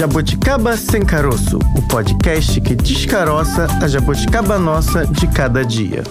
Jabuticaba Sem Caroço, o podcast que descaroça a jabuticaba nossa de cada dia.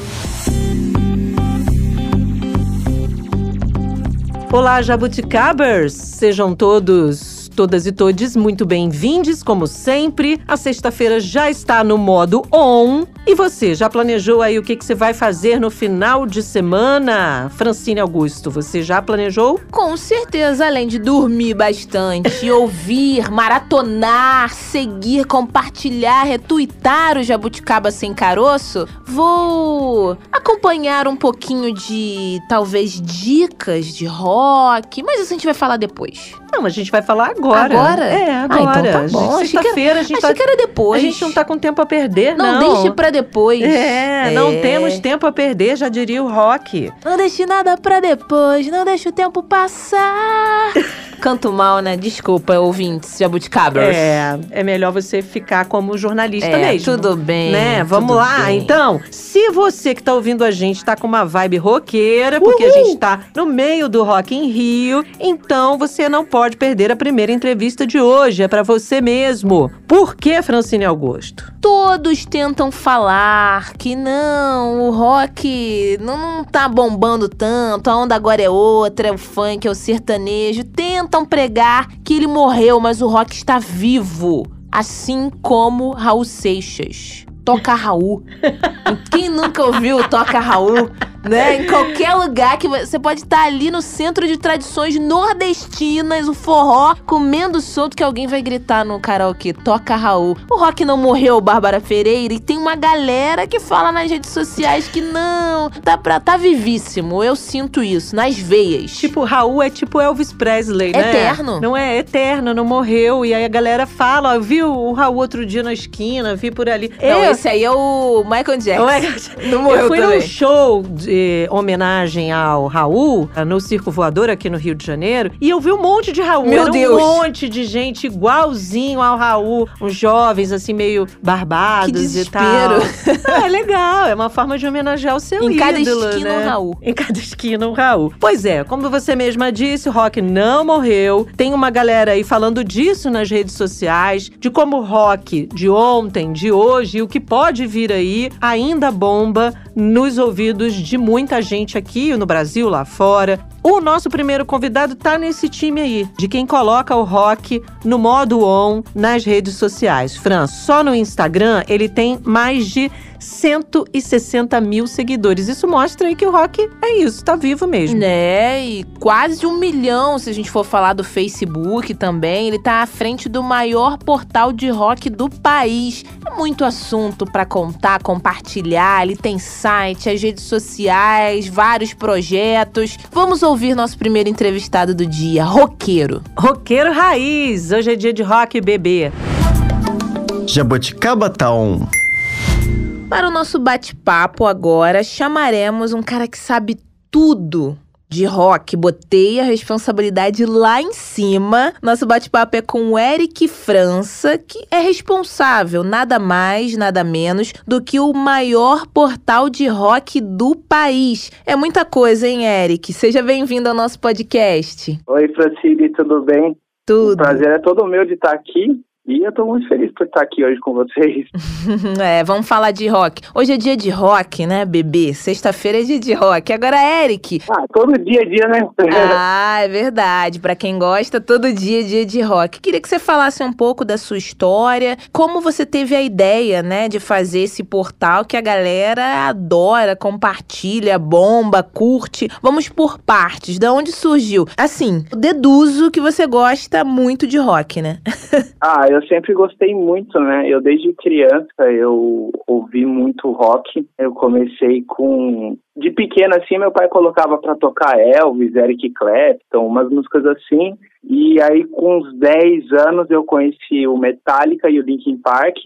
Olá, jabuticabers! Sejam todos todas e todes muito bem-vindos, como sempre. A sexta-feira já está no modo on. E você, já planejou aí o que, que você vai fazer no final de semana? Francine Augusto, você já planejou? Com certeza, além de dormir bastante, ouvir, maratonar, seguir, compartilhar, retuitar o Jabuticaba Sem Caroço, vou acompanhar um pouquinho de, talvez, dicas de rock, mas isso a gente vai falar depois. Não, a gente vai falar agora. Agora? É, agora. Ah, então tá bom. Sexta-feira a gente tá... que era depois. A gente não tá com tempo a perder, não. Não, deixe pra depois. É, não temos tempo a perder, já diria o rock. Não deixe nada pra depois, não deixe o tempo passar. Canto mal, né? Desculpa, ouvintes jabuticabers. É, é melhor você ficar como jornalista é, mesmo. tudo bem. Né? Vamos lá, bem. então. Se você que tá ouvindo a gente tá com uma vibe roqueira, porque a gente tá no meio do Rock em Rio, então você não pode perder a primeira entrevista de hoje. É pra você mesmo. Por que, Francine Augusto? Todos tentam falar que não, o rock não, não tá bombando tanto, a onda agora é outra, é o funk, é o sertanejo. Tentam pregar que ele morreu, mas o rock está vivo. Assim como Raul Seixas. Toca Raul. Quem nunca ouviu Toca Raul? Né? Em qualquer lugar que você pode estar ali no centro de tradições nordestinas, o forró, comendo solto que alguém vai gritar no karaokê, toca Raul. O rock não morreu, Bárbara Pereira, e tem uma galera que fala nas redes sociais que não, tá, pra, tá vivíssimo. Eu sinto isso, nas veias. Tipo, Raul é tipo Elvis Presley, né? Eterno. Não é eterno, não morreu. E aí a galera fala, ó, viu o Raul outro dia na esquina, vi por ali. Não, Eu- esse aí é o Michael Jackson. Não é? Não morreu Eu fui também. num show de homenagem ao Raul, no Circo Voador aqui no Rio de Janeiro, e eu vi um monte de Raul. Meu Era Deus. um monte de gente igualzinho ao Raul, uns jovens assim meio barbados e tal. Ah, é legal, é uma forma de homenagear o seu Em cada ídolo, esquina né? um Raul. Em cada esquina um Raul. Pois é, como você mesma disse, o rock não morreu. Tem uma galera aí falando disso nas redes sociais, de como o rock de ontem, de hoje e o que pode vir aí ainda bomba nos ouvidos de muita gente aqui no Brasil, lá fora. O nosso primeiro convidado tá nesse time aí, de quem coloca o rock no modo on nas redes sociais. Fran, só no Instagram ele tem mais de 160 mil seguidores. Isso mostra aí que o rock é isso, tá vivo mesmo. Né, e quase um milhão, se a gente for falar do Facebook também. Ele tá à frente do maior portal de rock do país. É muito assunto pra contar, compartilhar. Ele tem site, as redes sociais, vários projetos. Vamos nosso primeiro entrevistado do dia, roqueiro. Roqueiro raiz, hoje é dia de rock bebê. Jabuticaba tá on. Para o nosso bate-papo agora, chamaremos um cara que sabe tudo de rock. Botei a responsabilidade lá em cima. Nosso bate-papo é com o Eric França, que é responsável, nada mais, nada menos, do que o maior portal de rock do país. É muita coisa, hein, Eric? Seja bem-vindo ao nosso podcast. Oi, Francine, tudo bem? O Tudo. prazer é todo meu de estar aqui e eu tô muito feliz por estar aqui hoje com vocês. É, vamos falar de rock. Hoje é dia de rock, né, bebê? Sexta-feira é dia de rock. Agora, Eric, Ah, todo dia a dia, né? Ah, é verdade. Pra quem gosta, todo dia é dia de rock. Queria que você falasse um pouco da sua história, como você teve a ideia, né, de fazer esse portal que a galera adora, compartilha, bomba, curte. Vamos por partes. Da onde surgiu? Assim, deduzo que você gosta muito de rock, né? Ah, eu sempre gostei muito, né? Eu desde criança eu ouvi muito rock. Eu comecei com de pequeno assim, meu pai colocava pra tocar Elvis, Eric Clapton, umas músicas assim. E aí com uns 10 anos eu conheci o Metallica e o Linkin Park.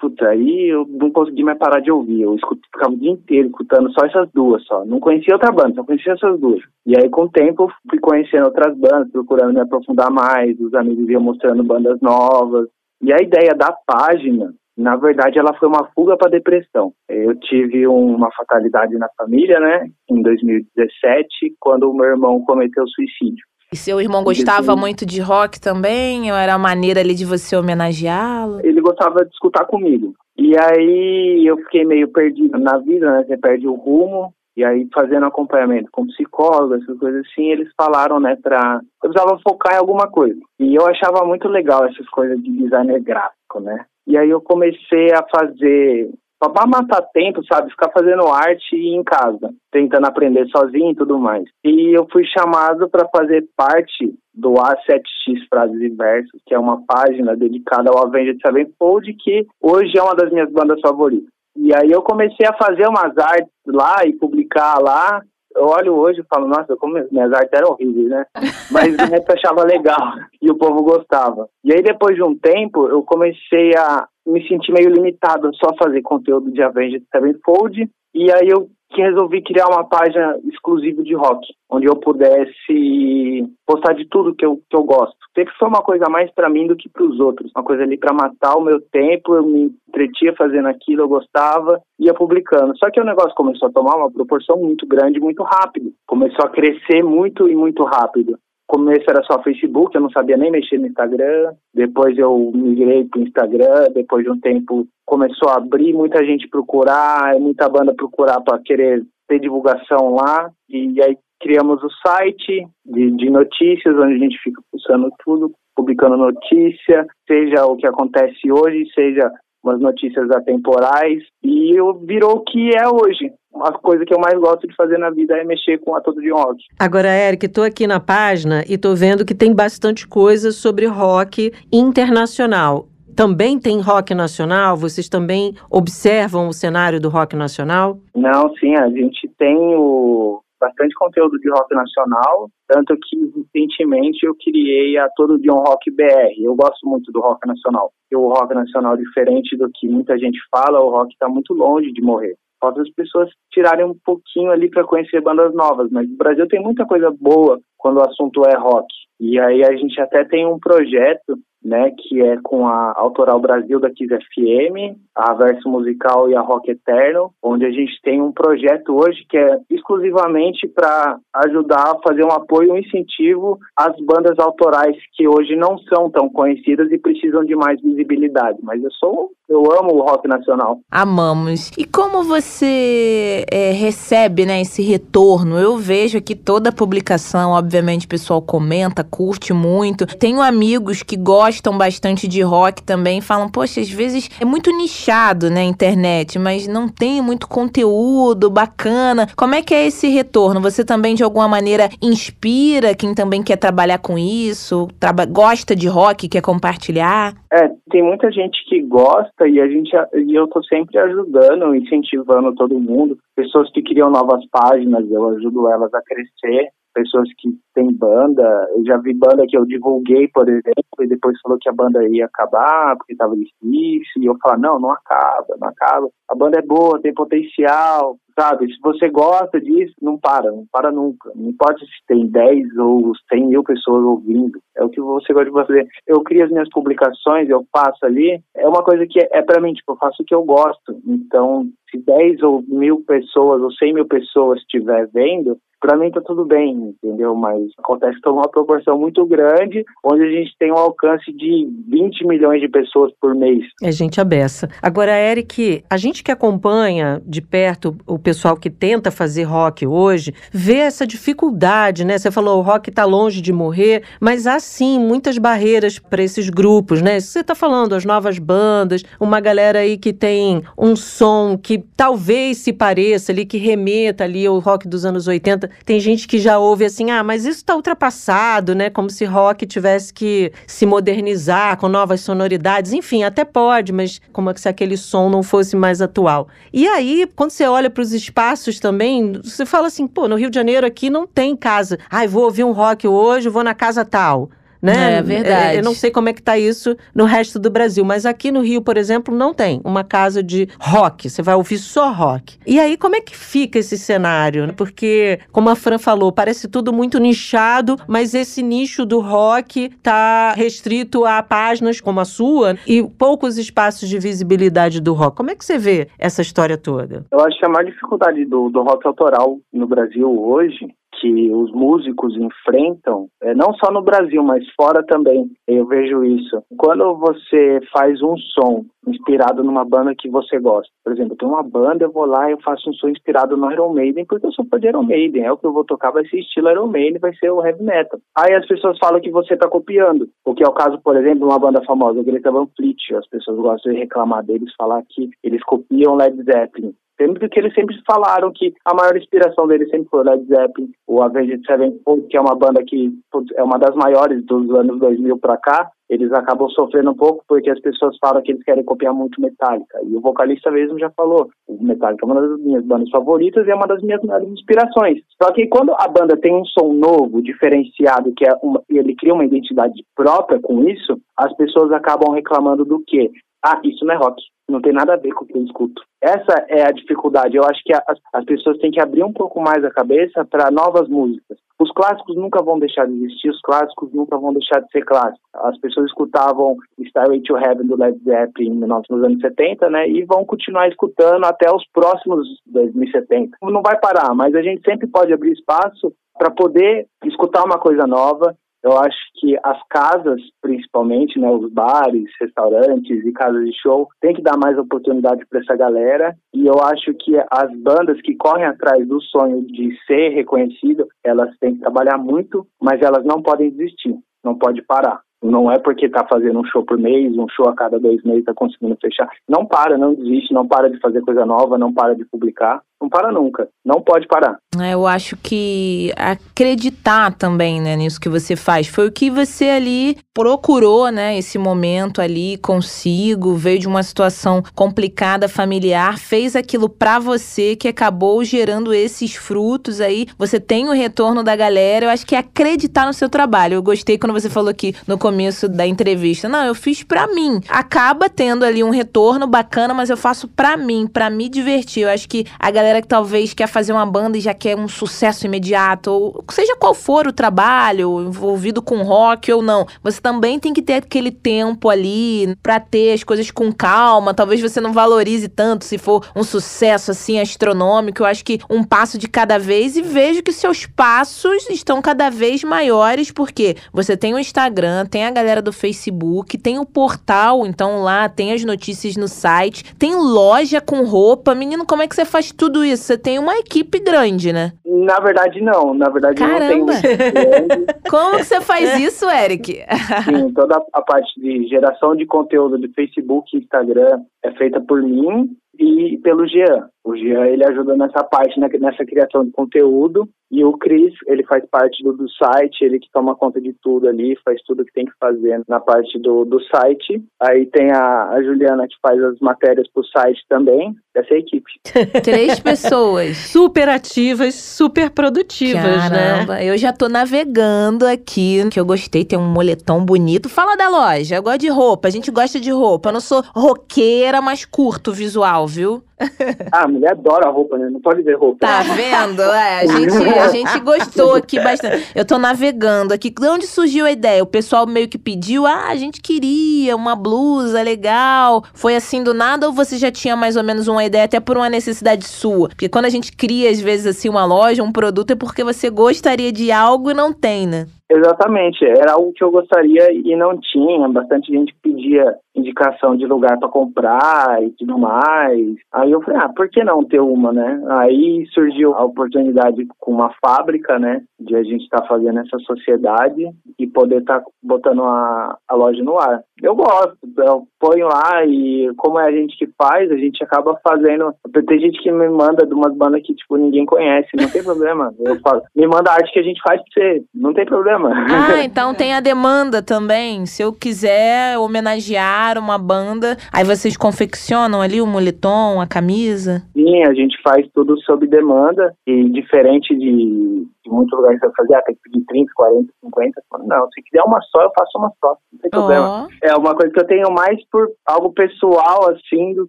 Puta, aí eu não consegui mais parar de ouvir. Eu escuto, ficava o dia inteiro escutando só essas duas só. Não conhecia outra banda, só conhecia essas duas. E aí, com o tempo, eu fui conhecendo outras bandas, procurando me aprofundar mais. Os amigos iam mostrando bandas novas. E a ideia da página, na verdade, ela foi uma fuga para depressão. Eu tive uma fatalidade na família, né, em 2017, quando o meu irmão cometeu suicídio. E seu irmão gostava muito de rock também? Ou era a maneira ali de você homenageá-lo? Ele gostava de escutar comigo. E aí eu fiquei meio perdido na vida, né? Você perde o rumo. E aí, fazendo acompanhamento com psicólogo, essas coisas assim, eles falaram, né, pra. Eu precisava focar em alguma coisa. E eu achava muito legal essas coisas de designer gráfico, né? E aí eu comecei a fazer pra matar tempo, sabe? Ficar fazendo arte em casa, tentando aprender sozinho e tudo mais. E eu fui chamado para fazer parte do A7X Frases e Versos, que é uma página dedicada ao Avenged Sevenfold, que hoje é uma das minhas bandas favoritas. E aí eu comecei a fazer umas artes lá e publicar lá. Eu olho hoje e falo, nossa, como minhas artes eram horríveis, né? Mas o resto achava legal e o povo gostava. E aí depois de um tempo eu comecei a me sentir meio limitado só a fazer conteúdo de Avenged Sevenfold. E aí eu que resolvi criar uma página exclusiva de rock, onde eu pudesse postar de tudo que eu, que eu gosto. Sempre foi uma coisa mais para mim do que para os outros, uma coisa ali para matar o meu tempo, eu me entretia fazendo aquilo, eu gostava, ia publicando. Só que o negócio começou a tomar uma proporção muito grande, muito rápido. Começou a crescer muito e muito rápido começo era só Facebook, eu não sabia nem mexer no Instagram. Depois eu migrei para o Instagram. Depois de um tempo começou a abrir, muita gente procurar, muita banda procurar para querer ter divulgação lá. E aí criamos o site de, de notícias, onde a gente fica pulsando tudo, publicando notícia, seja o que acontece hoje, seja umas notícias atemporais. E virou o que é hoje a coisa que eu mais gosto de fazer na vida é mexer com a todo de rock. Agora, Eric, estou aqui na página e estou vendo que tem bastante coisa sobre rock internacional. Também tem rock nacional? Vocês também observam o cenário do rock nacional? Não, sim, a gente tem o bastante conteúdo de rock nacional, tanto que recentemente eu criei a Todo Dia um Rock BR. Eu gosto muito do rock nacional. E o rock nacional, diferente do que muita gente fala, o rock está muito longe de morrer. Falta as pessoas tirarem um pouquinho ali para conhecer bandas novas, mas o Brasil tem muita coisa boa quando o assunto é rock. E aí a gente até tem um projeto né, que é com a Autoral Brasil da Kiss FM, a Verso Musical e a Rock Eterno, onde a gente tem um projeto hoje que é exclusivamente para ajudar a fazer um apoio, um incentivo às bandas autorais que hoje não são tão conhecidas e precisam de mais visibilidade. Mas eu sou, eu amo o rock nacional. Amamos. E como você é, recebe, né, esse retorno? Eu vejo aqui toda a publicação, obviamente o pessoal comenta, curte muito. Tenho amigos que gostam gostam bastante de rock também falam, poxa, às vezes é muito nichado, né, a internet, mas não tem muito conteúdo bacana. Como é que é esse retorno? Você também, de alguma maneira, inspira quem também quer trabalhar com isso, traba gosta de rock, quer compartilhar? É, tem muita gente que gosta e a gente e eu tô sempre ajudando, incentivando todo mundo. Pessoas que criam novas páginas, eu ajudo elas a crescer pessoas que têm banda. Eu já vi banda que eu divulguei, por exemplo, e depois falou que a banda ia acabar porque estava difícil. E eu falo, não, não acaba, não acaba. A banda é boa, tem potencial, sabe? Se você gosta disso, não para, não para nunca. Não importa se tem 10 ou 100 mil pessoas ouvindo. É o que você gosta de fazer. Eu crio as minhas publicações, eu faço ali. É uma coisa que é, é para mim, tipo, eu faço o que eu gosto. Então, se 10 ou mil pessoas ou 100 mil pessoas estiver vendo, para mim tá tudo bem, entendeu? Mas acontece que uma proporção muito grande, onde a gente tem um alcance de 20 milhões de pessoas por mês. É gente abessa. Agora, Eric, a gente que acompanha de perto o pessoal que tenta fazer rock hoje, vê essa dificuldade, né? Você falou o rock tá longe de morrer, mas há sim muitas barreiras para esses grupos, né? Você tá falando as novas bandas, uma galera aí que tem um som que talvez se pareça ali, que remeta ali ao rock dos anos 80, tem gente que já ouve assim, ah, mas isso está ultrapassado, né? Como se rock tivesse que se modernizar com novas sonoridades. Enfim, até pode, mas como se aquele som não fosse mais atual. E aí, quando você olha para os espaços também, você fala assim, pô, no Rio de Janeiro aqui não tem casa. Ai, vou ouvir um rock hoje, vou na casa tal né? É verdade. Eu não sei como é que tá isso no resto do Brasil, mas aqui no Rio, por exemplo, não tem uma casa de rock. Você vai ouvir só rock. E aí, como é que fica esse cenário? Porque, como a Fran falou, parece tudo muito nichado, mas esse nicho do rock tá restrito a páginas como a sua e poucos espaços de visibilidade do rock. Como é que você vê essa história toda? Eu acho que a maior dificuldade do, do rock autoral no Brasil hoje que os músicos enfrentam, é, não só no Brasil, mas fora também, eu vejo isso. Quando você faz um som inspirado numa banda que você gosta, por exemplo, tem uma banda, eu vou lá e eu faço um som inspirado no Iron Maiden, porque eu sou fã de Iron Maiden, é o que eu vou tocar, vai ser estilo Iron Maiden, vai ser o heavy metal. Aí as pessoas falam que você está copiando, o que é o caso, por exemplo, de uma banda famosa, Greta Van Fleet, as pessoas gostam de reclamar deles, falar que eles copiam Led Zeppelin. Sendo que eles sempre falaram que a maior inspiração deles sempre foi Led Zeppelin, o Avenged Sevenfold, que é uma banda que é uma das maiores dos anos 2000 para cá, eles acabam sofrendo um pouco porque as pessoas falam que eles querem copiar muito Metallica. E o vocalista mesmo já falou, o Metallica é uma das minhas bandas favoritas e é uma das minhas maiores inspirações. Só que quando a banda tem um som novo, diferenciado, que é uma, ele cria uma identidade própria com isso, as pessoas acabam reclamando do quê? Ah, isso não é rock. Não tem nada a ver com o que eu escuto. Essa é a dificuldade. Eu acho que as, as pessoas têm que abrir um pouco mais a cabeça para novas músicas. Os clássicos nunca vão deixar de existir, os clássicos nunca vão deixar de ser clássicos. As pessoas escutavam Starway to Heaven do Led Zeppelin nos anos 70, né? E vão continuar escutando até os próximos 2070. Não vai parar, mas a gente sempre pode abrir espaço para poder escutar uma coisa nova eu acho que as casas, principalmente, né, os bares, restaurantes e casas de show, tem que dar mais oportunidade para essa galera. E eu acho que as bandas que correm atrás do sonho de ser reconhecido, elas têm que trabalhar muito, mas elas não podem desistir, não pode parar. Não é porque está fazendo um show por mês, um show a cada dois meses está conseguindo fechar. Não para, não desiste, não para de fazer coisa nova, não para de publicar. Não para nunca. Não pode parar. É, eu acho que acreditar também, né, nisso que você faz. Foi o que você ali procurou, né, esse momento ali consigo, veio de uma situação complicada familiar, fez aquilo para você que acabou gerando esses frutos aí. Você tem o retorno da galera. Eu acho que é acreditar no seu trabalho. Eu gostei quando você falou aqui no começo da entrevista. Não, eu fiz para mim. Acaba tendo ali um retorno bacana, mas eu faço para mim, para me divertir. Eu acho que a galera que talvez quer fazer uma banda e já quer um sucesso imediato, ou seja qual for o trabalho, envolvido com rock ou não, você também tem que ter aquele tempo ali para ter as coisas com calma. Talvez você não valorize tanto se for um sucesso assim astronômico. Eu acho que um passo de cada vez e vejo que seus passos estão cada vez maiores porque você tem o Instagram, tem tem a galera do Facebook, tem o portal, então lá tem as notícias no site, tem loja com roupa. Menino, como é que você faz tudo isso? Você tem uma equipe grande, né? Na verdade, não. Na verdade, Caramba. não tenho. como que você faz isso, Eric? Sim, toda a parte de geração de conteúdo de Facebook e Instagram é feita por mim e pelo Jean. O Jean, ele ajuda nessa parte, nessa criação de conteúdo. E o Cris, ele faz parte do, do, site, ele que toma conta de tudo ali, faz tudo que tem que fazer na parte do, do site. Aí tem a, a Juliana que faz as matérias pro site também. Essa é a equipe. Três pessoas. Super ativas, super produtivas, né? Caramba, né? Eu já tô navegando aqui, que eu gostei, tem um moletom bonito. Fala da loja, eu gosto de roupa, a gente gosta de roupa. Eu não sou roqueira, mas curto o visual, viu? Ah, a mulher adora roupa, né? Não pode ver roupa. Tá vendo? É, a gente, a gente gostou aqui bastante. Eu tô navegando aqui. De onde surgiu a ideia? O pessoal meio que pediu, ah, a gente queria uma blusa legal. Foi assim do nada ou você já tinha mais ou menos uma ideia, até por uma necessidade sua? Porque quando a gente cria, às vezes, assim, uma loja, um produto, é porque você gostaria de algo e não tem, né? Exatamente, era algo que eu gostaria e não tinha. Bastante gente pedia indicação de lugar para comprar e tudo mais. Aí eu falei, ah, por que não ter uma, né? Aí surgiu a oportunidade com uma fábrica, né? De a gente estar tá fazendo essa sociedade e poder estar tá botando a, a loja no ar. Eu gosto, eu ponho lá e como é a gente que faz, a gente acaba fazendo. Tem gente que me manda de umas bandas que, tipo, ninguém conhece, não tem problema. Eu falo, me manda a arte que a gente faz pra você, não tem problema. Ah, então tem a demanda também. Se eu quiser homenagear uma banda, aí vocês confeccionam ali o moletom, a camisa? Sim, a gente faz tudo sob demanda e diferente de de muitos lugares você vai fazer, ah, tem que pedir 30, 40, 50. Não, se quiser uma só, eu faço uma só, não tem problema. Oh. É uma coisa que eu tenho mais por algo pessoal, assim, do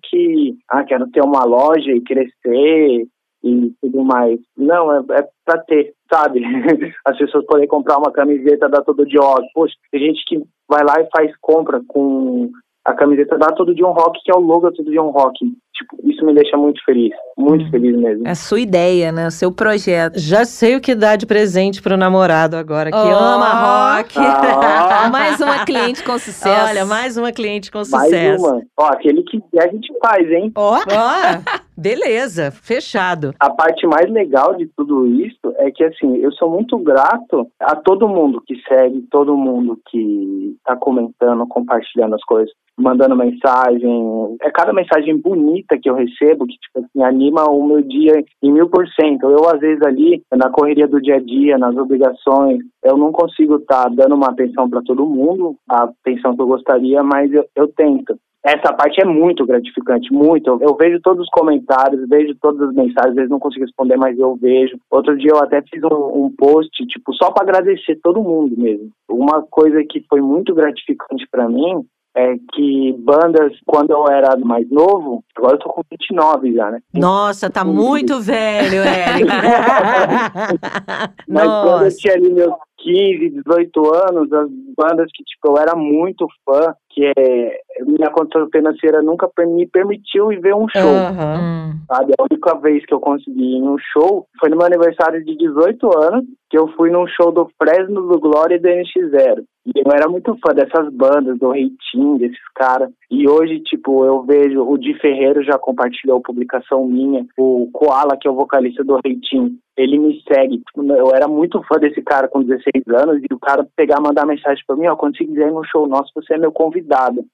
que, ah, quero ter uma loja e crescer e tudo mais. Não, é, é pra ter, sabe? As pessoas podem comprar uma camiseta da Todo Rock. Poxa, tem gente que vai lá e faz compra com a camiseta da Todo um Rock, que é o logo da Todo um Rock. tipo, isso me deixa muito feliz, muito Hum. feliz mesmo. É a sua ideia, né? O seu projeto. Já sei o que dar de presente pro namorado agora, que Ó. ama rock. Ah. Mais uma cliente com sucesso. Olha, mais uma cliente com Mais sucesso. uma. Ó, aquele que a gente faz, hein? Ó, Ó, beleza, fechado. A parte mais legal de tudo isso é que, assim, eu sou muito grato a todo mundo que segue, todo mundo que tá comentando, compartilhando as coisas, mandando mensagem. É cada mensagem bonita que eu recebo que, tipo assim, anima o meu dia em mil por cento. Eu, às vezes, ali, na correria do dia a dia, nas obrigações, eu não consigo estar dando uma atenção para todo mundo, a atenção que eu gostaria, mas eu, eu tento. Essa parte é muito gratificante, muito. Eu, eu vejo todos os comentários, vejo todas as mensagens, às vezes não consigo responder, mas eu vejo. Outro dia eu até fiz um, um post, tipo, só para agradecer todo mundo mesmo. Uma coisa que foi muito gratificante para mim é que bandas, quando eu era mais novo, agora eu tô com 29 já, né? Nossa, tá muito velho, Eric. Mas quando eu Nossa. tinha ali meus 15, 18 anos, as bandas que tipo, eu era muito fã, que é, minha condição financeira nunca me permitiu ir ver um show. Aham. hum. sabe? A única vez que eu consegui ir em um show foi no meu aniversário de 18 anos, que eu fui num show do Fresno, do Glória e do NX0. E eu era muito fã dessas bandas, do Reitinho, desses caras. E hoje, tipo, eu vejo o Di Ferreiro já compartilhou publicação minha, o Koala, que é o vocalista do Reitinho, ele me segue. Tipo, Eu era muito fã desse cara com 16 anos e o cara pegar, mandar mensagem pra mim, ó, quando você quiser ir no show nosso, você é meu convidado.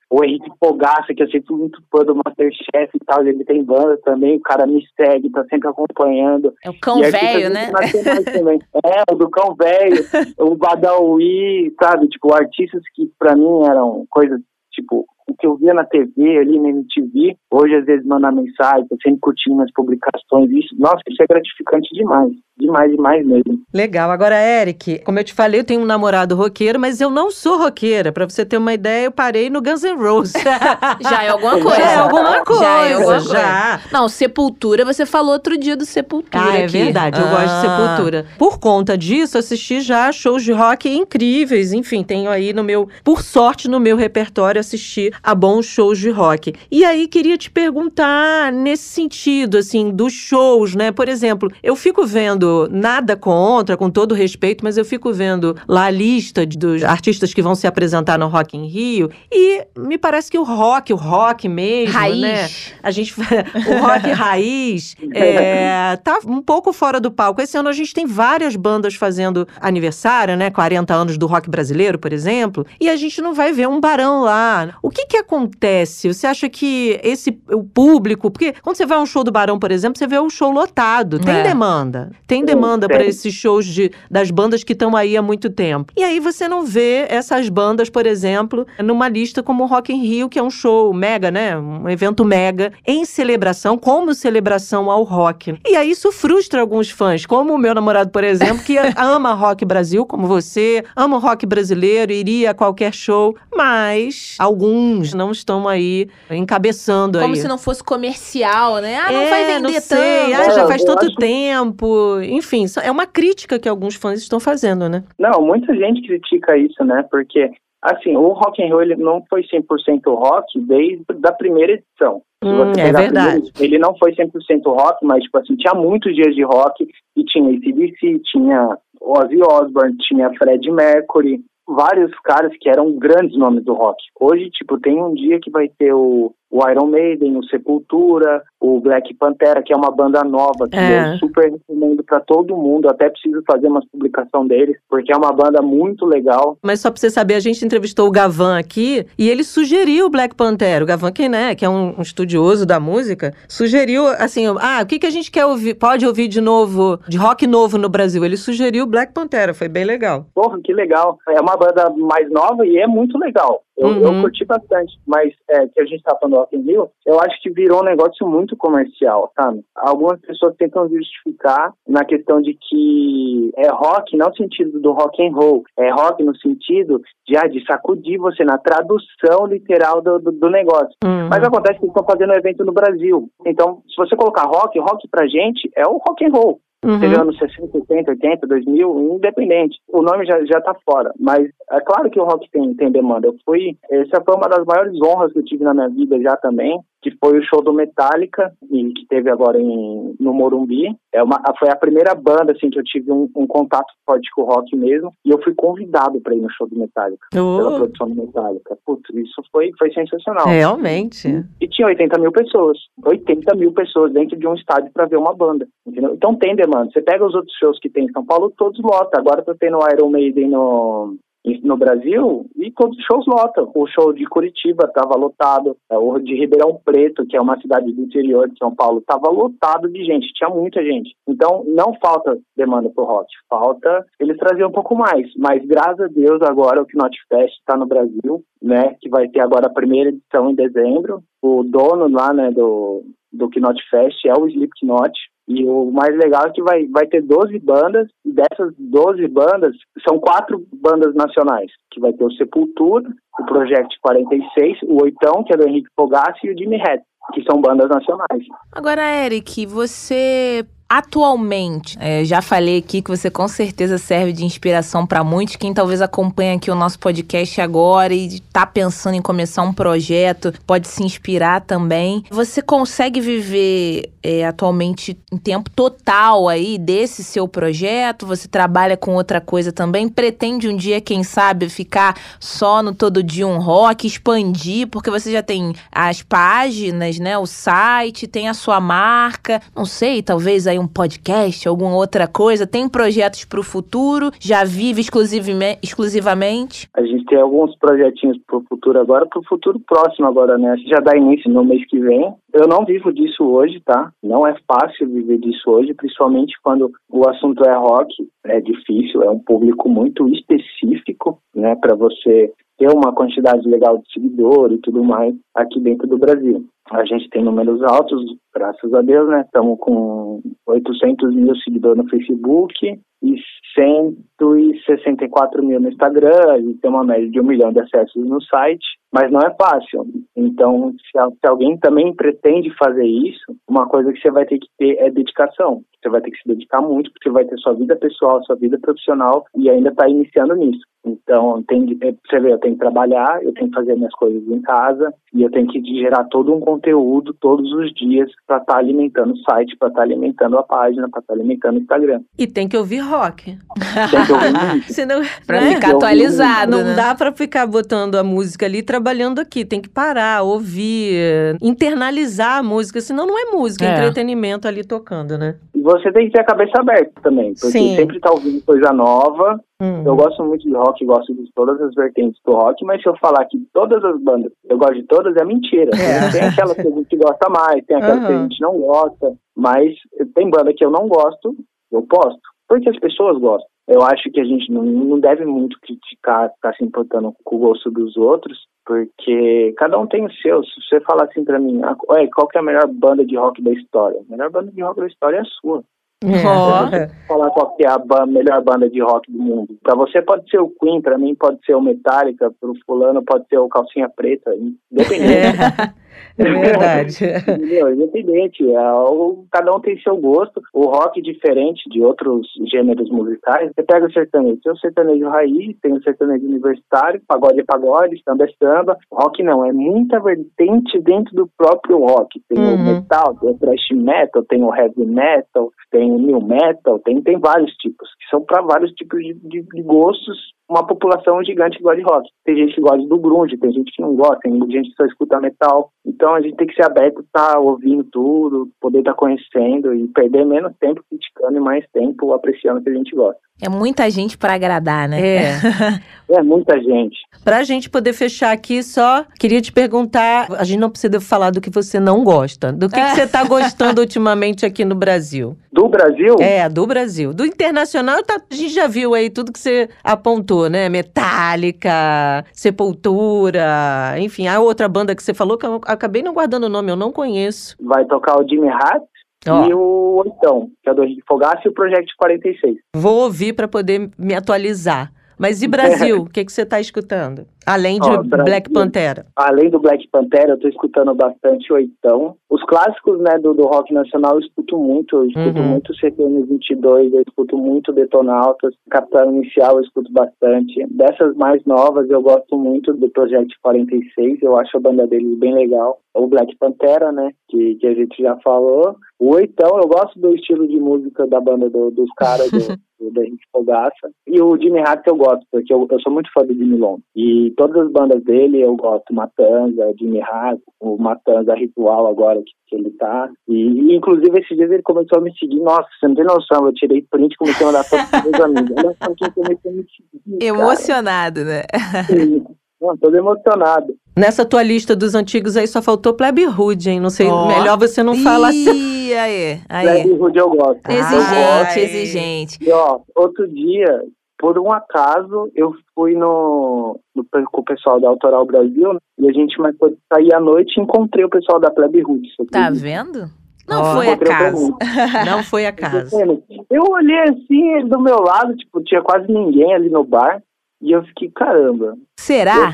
O Henrique Fogaça, que eu sempre fui muito fã do Masterchef e tal, ele tem banda também, o cara me segue, tá sempre acompanhando. É o cão velho, né? internacionais também. É, o do cão velho, o Badawi, sabe? Tipo, artistas que pra mim eram coisas, tipo, o que eu via na TV, ali na MTV, hoje às vezes manda mensagem, tô sempre curtindo as publicações, isso, nossa, isso é gratificante demais, demais, demais mesmo. Legal. Agora, Eric, como eu te falei, eu tenho um namorado roqueiro, mas eu não sou roqueira. Pra você ter uma ideia, eu parei no Guns N' Roses. Já é alguma coisa. Já é alguma coisa. Já é alguma coisa. já. Não, Sepultura, você falou outro dia do Sepultura Ah, é aqui. verdade, eu gosto de Ah. Sepultura. Por conta disso, assisti já shows de rock incríveis. Enfim, tenho aí no meu, por sorte, no meu repertório, assistir a bons shows de rock. E aí, queria te perguntar nesse sentido, assim, dos shows, né? Por exemplo, eu fico vendo, nada contra, com todo respeito, mas eu fico vendo lá a lista dos artistas que vão se apresentar no Rock in Rio e me parece que o rock, o rock mesmo, Raiz. né? A gente o rock raiz é, tá um pouco fora do palco. Esse ano a gente tem várias bandas fazendo aniversário, né? 40 anos do rock brasileiro, por exemplo, e a gente não vai ver um barão lá. O que que acontece? Você acha que esse o público, porque quando você vai a um show do barão, por exemplo, você vê um show lotado, tem É. demanda. Tem demanda para esses shows de, das bandas que estão aí há muito tempo. E aí você não vê essas bandas, por exemplo, numa lista como o Rock in Rio, que é um show mega, né? Um evento mega em celebração, como celebração ao rock. E aí isso frustra alguns fãs, como o meu namorado, por exemplo, que ama rock Brasil, como você, ama o rock brasileiro, iria a qualquer show, mas alguns não estão aí encabeçando Como aí. se não fosse comercial, né? Ah, não É, vai vender não sei. tanto. Ah, já faz tanto tempo. Enfim, é uma crítica que alguns fãs estão fazendo, né? Não, muita gente critica isso, né? Porque, assim, o Rock in Rio ele não foi 100% rock desde a primeira edição. Hum, é verdade. primeira, ele não foi 100% rock, mas, tipo assim, tinha muitos dias de rock e tinha ACDC, tinha Ozzy Osbourne, tinha Fred Mercury, vários caras que eram grandes nomes do rock. Hoje, tipo, tem um dia que vai ter o, o Iron Maiden, o Sepultura, o Black Pantera, que é uma banda nova, que É. eu super recomendo pra todo mundo. Até preciso fazer uma publicação deles, porque é uma banda muito legal. Mas só pra você saber, a gente entrevistou o Gavan aqui e ele sugeriu o Black Panther. O Gavan, que, né, que é um, um estudioso da música, sugeriu, assim, ah, o que, que a gente quer ouvir? Pode ouvir de novo, de rock novo no Brasil? Ele sugeriu o Black Panther, foi bem legal. Porra, que legal. É uma banda mais nova e é muito legal. Eu, Uhum. eu curti bastante, mas é, que a gente tá falando do Rock in Rio, eu acho que virou um negócio muito comercial, sabe? Algumas pessoas tentam justificar na questão de que é rock não no sentido do rock and roll, é rock no sentido de, ah, de sacudir você na tradução literal do, do, do negócio. Uhum. Mas acontece que eles estão fazendo um evento no Brasil. Então, se você colocar rock, rock pra gente é o rock and roll. Uhum. Seja anos 60, 80, 80, 2000, independente. O nome já, já tá fora. Mas é claro que o rock tem, tem demanda. Eu fui. Essa foi uma das maiores honras que eu tive na minha vida já também. Que foi o show do Metallica, e que teve agora em, no Morumbi. É uma, foi a primeira banda assim, que eu tive um, um contato forte com o rock mesmo, e eu fui convidado para ir no show do Metallica, Oh. pela produção do Metallica. Putz, isso foi, foi sensacional. Realmente. E tinha 80 mil pessoas. 80 mil pessoas dentro de um estádio para ver uma banda. Entendeu? Então tem demanda. Você pega os outros shows que tem em São Paulo, todos lotam. Agora tá tendo o Iron Maiden no, no Brasil e todos os shows lotam. O show de Curitiba estava lotado. O de Ribeirão Preto, que é uma cidade do interior de São Paulo, estava lotado de gente. Tinha muita gente. Então não falta demanda pro rock. Falta eles traziam um pouco mais. Mas graças a Deus agora o Knot Fest está no Brasil, né? Que vai ter agora a primeira edição em dezembro. O dono lá, né, do, do Knot Fest é o Slipknot. E o mais legal é que vai, vai ter 12 bandas, e dessas 12 bandas, são quatro bandas nacionais, que vai ter o Sepultura, o Project 46, o Oitão, que é do Henrique Fogassi, e o Jimmy Head, que são bandas nacionais. Agora, Eric, você atualmente, é, já falei aqui que você com certeza serve de inspiração para muitos. Quem talvez acompanha aqui o nosso podcast agora e está pensando em começar um projeto, pode se inspirar também. Você consegue viver é, atualmente em tempo total aí desse seu projeto? Você trabalha com outra coisa também? Pretende um dia, quem sabe, ficar só no todo dia um rock, expandir, porque você já tem as páginas, né, o site, tem a sua marca, não sei, talvez aí um podcast, alguma outra coisa? Tem projetos para o futuro? Já vive exclusivamente, exclusivamente? A gente tem alguns projetinhos para o futuro agora, para o futuro próximo agora, né? Já dá início no mês que vem. Eu não vivo disso hoje, tá? Não é fácil viver disso hoje, principalmente quando o assunto é rock. É difícil, é um público muito específico, né? Para você ter uma quantidade legal de seguidores e tudo mais aqui dentro do Brasil. A gente tem números altos, graças a Deus, né? Estamos com 800 mil seguidores no Facebook e 164 mil no Instagram e tem uma média de um milhão de acessos no site, mas não é fácil. Então, se, alguém também pretende fazer isso, uma coisa que você vai ter que ter é dedicação. Você vai ter que se dedicar muito, porque vai ter sua vida pessoal, sua vida profissional e ainda está iniciando nisso. Então, tem, você vê, eu tenho que trabalhar, eu tenho que fazer minhas coisas em casa e eu tenho que gerar todo um conteúdo todos os dias para estar tá alimentando o site, para estar tá alimentando a página, para estar tá alimentando o Instagram. E tem que ouvir rock. Tem que ouvir música. Senão, Pra né? ficar atualizado, Não né? dá pra ficar botando a música ali e trabalhando aqui. Tem que parar, ouvir, internalizar a música. Senão não é música, é É. entretenimento ali tocando, né? E você tem que ter a cabeça aberta também, porque Sim. sempre tá ouvindo coisa nova. Hum. Eu gosto muito de rock, gosto de todas as vertentes do rock, mas se eu falar que todas as bandas eu gosto de todas, é mentira. É. Tem aquelas que a gente gosta mais, tem aquelas que a Aham. gente não gosta, mas tem banda que eu não gosto, eu posto, porque as pessoas gostam. Eu acho que a gente não, não deve muito criticar, ficar se importando com o gosto dos outros, porque cada um tem o seu. Se você falar assim pra mim, ah, qual que é a melhor banda de rock da história? A melhor banda de rock da história é a sua. Ó. É. falar qual que é a ba- melhor banda de rock do mundo. Pra você pode ser o Queen, pra mim pode ser o Metallica, pro fulano pode ser o Calcinha Preta, independente. É, é verdade. Independente. É, o- cada um tem seu gosto. O rock diferente de outros gêneros musicais. Você pega o sertanejo. Tem o sertanejo raiz, tem o sertanejo universitário, pagode é pagode, samba é samba. Rock não, é muita vertente dentro do próprio rock. Tem o Uhum. metal, tem o thrash metal, tem o heavy metal, tem o new metal, tem, tem vários tipos, que são para vários tipos de, de- de gostos. Uma população gigante que gosta de rock. Tem gente que gosta do grunge, tem gente que não gosta, tem gente que só escuta metal. Então a gente tem que ser aberto, estar ouvindo tudo, poder estar conhecendo e perder menos tempo criticando e mais tempo apreciando o que a gente gosta. É muita gente pra agradar, né? É. É muita gente. Pra gente poder fechar aqui, só queria te perguntar: a gente não precisa falar do que você não gosta. Do que, que você tá gostando ultimamente aqui no Brasil? Do Brasil, É, do Brasil. Do internacional, tá- a gente já viu aí tudo que você apontou, né? Metallica, Sepultura, enfim, a outra banda que você falou que eu acabei não guardando o nome, eu não conheço. vai tocar o Jimmy Hatt Ó. e o Oitão, que é do Henrique Fogassi e o Project 46. Vou ouvir pra poder me atualizar. Mas e Brasil? O que, que você tá escutando? Além de Ó, Brasil. Black Pantera. Além do Black Pantera, eu tô escutando bastante Oitão. Os clássicos, né, do, do rock nacional eu escuto muito. Eu escuto Uhum. muito CPM 22, eu escuto muito Detonautas. Capitão Inicial eu escuto bastante. Dessas mais novas, eu gosto muito do Projeto 46. Eu acho a banda deles bem legal. O Black Pantera, né, que, que a gente já falou. O Oitão, eu gosto do estilo de música da banda do- dos caras, do, do, do Henrique Fogaça. E o Jimmy Hatch eu gosto, porque eu, eu sou muito fã do Jimmy Long. E todas as bandas dele eu gosto. Matanza, Jimmy Hatch, o Matanza Ritual agora que, que ele tá. E, e, inclusive esses dias ele começou a me seguir. Nossa, você não tem noção, eu tirei print e comecei a mandar todos os meus amigos. Olha só quem começou a me seguir. cara. Emocionado, né? Sim. Mano, todo emocionado. Nessa tua lista dos antigos aí só faltou Plebe Hood, hein? Não sei, Ó. melhor você não falar assim. Ih, aí, aí. Larry Hood eu gosto. Exigente, Ai. exigente. E ó, outro dia, por um acaso, eu fui no, no com o pessoal da Autoral Brasil né, e a gente marcou de sair à noite e encontrei o pessoal da Plebe Hood. você Tá acredita? vendo? Não Ó. foi Encontrei o acaso. Plebe Não foi acaso. Hood. Eu olhei assim, ele do meu lado, tipo, tinha quase ninguém ali no bar. E eu fiquei, caramba, Será?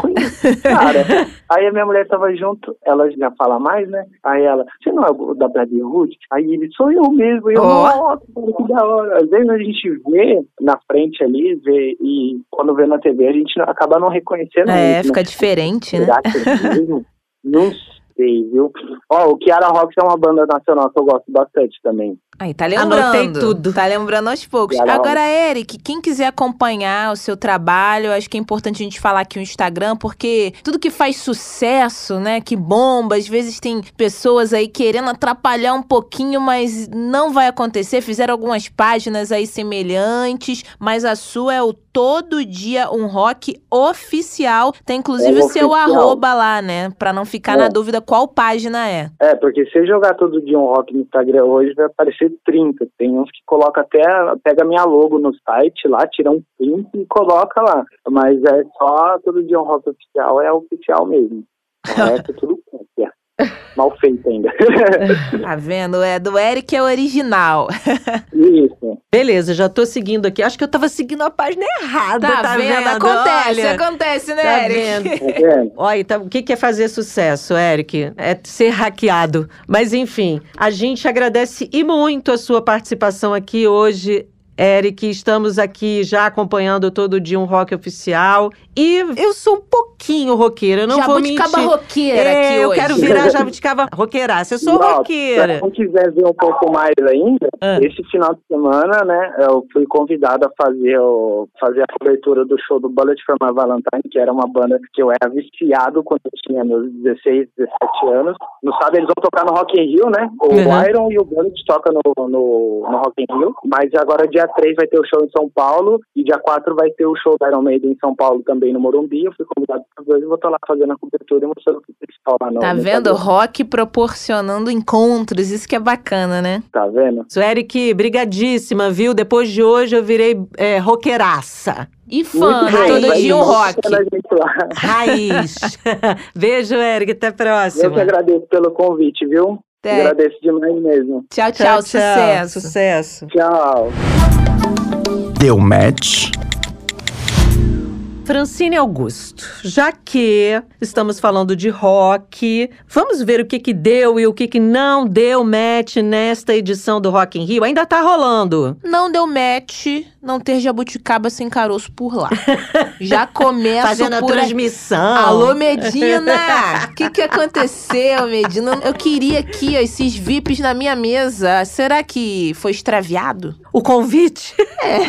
cara. Aí a minha mulher tava junto, ela já fala mais, né? Aí ela, você não é o da Brady Hood? Aí ele, sou eu mesmo. E eu, Ó. nossa, que da hora. Às vezes a gente vê na frente ali, vê, e quando vê na TV, a gente acaba não reconhecendo É, isso, fica né? diferente, né? Será que é mesmo? Não sei, viu? Ó, o Kiara Rocks é uma banda nacional que eu gosto bastante também. Aí, tá Anotei lembrando. tudo. Tá lembrando aos poucos. Legal. Agora, Eric, quem quiser acompanhar o seu trabalho, acho que é importante a gente falar aqui o Instagram, porque tudo que faz sucesso, né, que bomba, às vezes tem pessoas aí querendo atrapalhar um pouquinho, mas não vai acontecer. Fizeram algumas páginas aí semelhantes, mas a sua é o Todo Dia Um Rock oficial. Tem inclusive É o seu oficial. arroba lá, né, pra não ficar É. na dúvida qual página é. É, porque se eu jogar todo dia um rock no Instagram hoje, vai aparecer 30. Tem uns que colocam até, pega minha logo no site lá, tira um print e coloca lá. Mas é só todo dia um rock oficial, é oficial mesmo. O resto é tudo cópia. Mal feito ainda. Tá vendo? É do Eric é original. Isso. Beleza, já tô seguindo aqui. Acho que eu tava seguindo a página errada, tá, vendo? Acontece, Olha, acontece, né, tá Eric? vendo? Tá vendo? Olha, então, o que que é fazer sucesso, Eric? É ser hackeado. Mas enfim, a gente agradece e muito a sua participação aqui hoje. Eric, estamos aqui já acompanhando todo dia um rock oficial. E eu sou um pouquinho roqueira, eu não vou mentir. Jabuticaba roqueira É, aqui eu hoje. quero virar jabuticaba roqueiraça. Eu sou Ó, roqueira. Se não quiser ver um pouco mais ainda, Ah. esse final de semana, né, eu fui convidado a fazer, o, fazer a cobertura do show do Bullet for My Valentine, que era uma banda que eu era viciado quando eu tinha meus 16, 17 anos. No sábado eles vão tocar no Rock in Rio, né? O Uhum. Iron e o Bullet tocam no, no, no Rock in Rio. Mas agora dia 3 vai ter o show em São Paulo e dia 4 vai ter o show da Iron Maiden em São Paulo também no Morumbi. Eu fui convidado para e vou estar lá fazendo a cobertura e mostrando o pessoal lá no Tá vendo? Rock proporcionando encontros, isso que é bacana, né? Tá vendo? Sou Eric, brigadíssima, viu? Depois de hoje eu virei é, roqueiraça. E fã, bem, todo dia um rock. Raiz. Beijo, Eric. Até a Eu que próxima. agradeço pelo convite, viu? É. Agradeço demais mesmo. Tchau, tchau, sucesso. Sucesso. Tchau. Deu match. Francine Augusto, já que estamos falando de rock, vamos ver o que que deu e o que que não deu match nesta edição do Rock in Rio. Ainda tá rolando. Não deu match não ter jabuticaba sem caroço por lá. Já começa Fazendo a por aí. transmissão. Alô, Medina! O que, que aconteceu, Medina? Eu queria aqui ó, esses VIPs na minha mesa. Será que foi extraviado? O convite? É.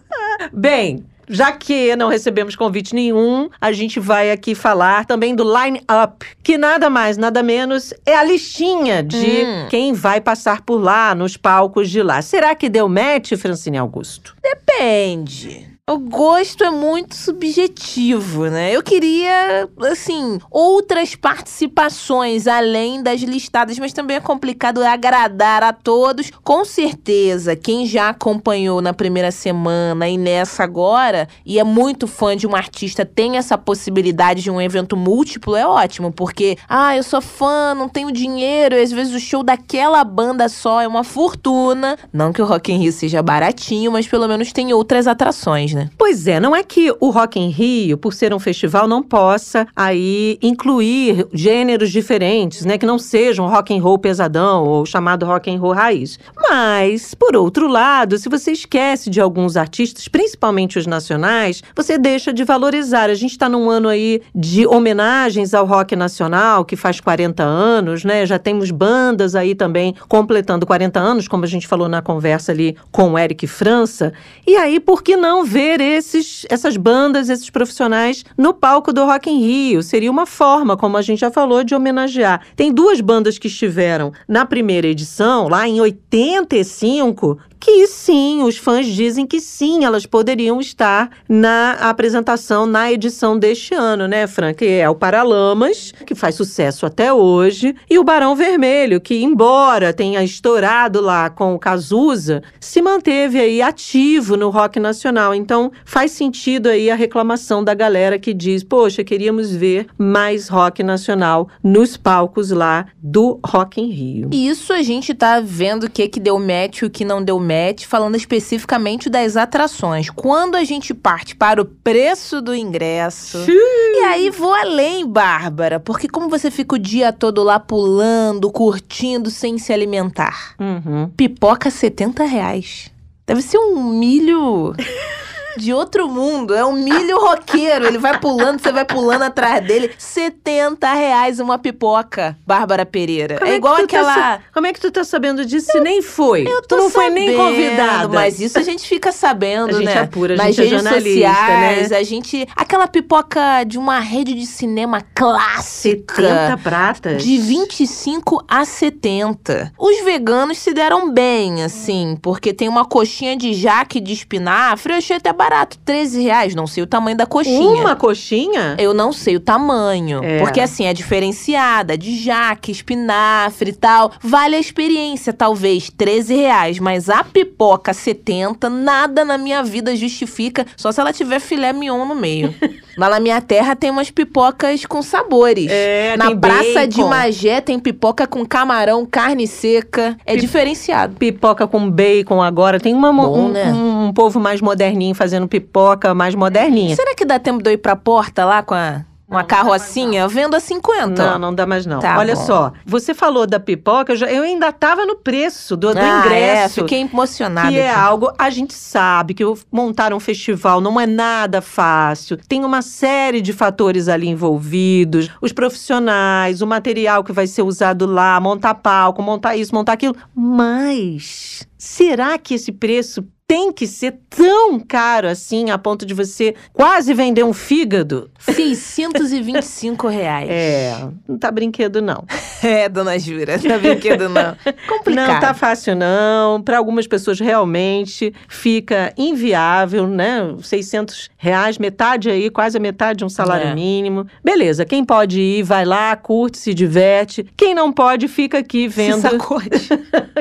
Bem, já que não recebemos convite nenhum, a gente vai aqui falar também do Line Up, que nada mais, nada menos é a listinha de Hum. quem vai passar por lá, nos palcos de lá. Será que deu match, Francine Augusto? Depende. O gosto é muito subjetivo, né? Eu queria, assim, outras participações além das listadas, mas também é complicado agradar a todos. Com certeza, quem já acompanhou na primeira semana e nessa agora, e é muito fã de um artista, tem essa possibilidade de um evento múltiplo, é ótimo, porque, ah, eu sou fã, não tenho dinheiro, e às vezes o show daquela banda só é uma fortuna. Não que o Rock in Rio seja baratinho, mas pelo menos tem outras atrações, né? Né? Pois é, não é que o Rock em Rio, por ser um festival, não possa aí incluir gêneros diferentes, né, que não sejam rock and roll pesadão ou chamado rock and roll raiz. Mas, por outro lado, se você esquece de alguns artistas, principalmente os nacionais, você deixa de valorizar. A gente está num ano aí de homenagens ao rock nacional, que faz 40 anos, né? Já temos bandas aí também completando 40 anos, como a gente falou na conversa ali com o Eric França. E aí, por que não ver esses, essas bandas, esses profissionais no palco do Rock em Rio? Seria uma forma, como a gente já falou, de homenagear. Tem duas bandas que estiveram na primeira edição, lá em 85, que sim, os fãs dizem que sim, elas poderiam estar na apresentação, na edição deste ano, né, Fran? Que é o Paralamas, que faz sucesso até hoje, e o Barão Vermelho, que, embora tenha estourado lá com o Cazuza, se manteve aí ativo no rock nacional. Então, faz sentido aí a reclamação da galera que diz: poxa, queríamos ver mais rock nacional nos palcos lá do Rock em Rio. Isso a gente tá vendo o que, que deu match e o que não deu match, falando especificamente das atrações. Quando a gente parte para o preço do ingresso. E aí vou além, Bárbara, porque como você fica o dia todo lá pulando, curtindo, sem se alimentar? Uhum. Pipoca 70 reais. Deve ser um milho de outro mundo. É um milho roqueiro. Ele vai pulando, você vai pulando atrás dele. 70 reais uma pipoca, Bárbara Pereira. Como é igual que tu tá aquela. sa- como é que tu tá sabendo disso se nem foi? Eu tu tô não foi nem sabendo, convidada. Mas isso a gente fica sabendo, A gente né? apura, a Nas gente é redes jornalista, sociais, né? a gente. Aquela pipoca de uma rede de cinema clássica. 70 pratas. De 25 a 70. Os veganos se deram bem, assim, porque tem uma coxinha de jaque de espinafre, eu achei até barato. 13 reais, não sei o tamanho da coxinha. Uma coxinha? Eu não sei o tamanho. É. Porque assim, é diferenciada, de jaque, espinafre e tal. Vale a experiência, talvez, 13 reais. Mas a pipoca 70, nada na minha vida justifica. Só se ela tiver filé mignon no meio. Lá na minha terra tem umas pipocas com sabores. É, na Praça de bacon. Magé tem pipoca com camarão, carne seca. É Pi- diferenciado. Pipoca com bacon agora. Tem uma, Bom, um, né? um povo mais moderninho fazendo pipoca mais moderninha. Será que dá tempo de eu ir pra porta lá com a, uma carrocinha? Eu vendo a 50. Não, não dá mais não. Tá Olha bom. só, você falou da pipoca, eu, já- eu ainda tava no preço do, do Ah, é, ingresso. fiquei emocionada. Que é aqui. algo, a gente sabe que montar um festival não é nada fácil. Tem uma série de fatores ali envolvidos, os profissionais, o material que vai ser usado lá, montar palco, montar isso, montar aquilo. Mas será que esse preço tem que ser tão caro assim, a ponto de você quase vender um fígado? 625 reais. É, não tá brinquedo não. É, dona Jura, não é brinquedo não. Complicado. Não tá fácil, não. Para algumas pessoas, realmente fica inviável, né? 600 reais, metade aí, quase a metade de um salário É. mínimo. Beleza, quem pode ir, vai lá, curte, se diverte. Quem não pode, fica aqui vendo. Se sacode.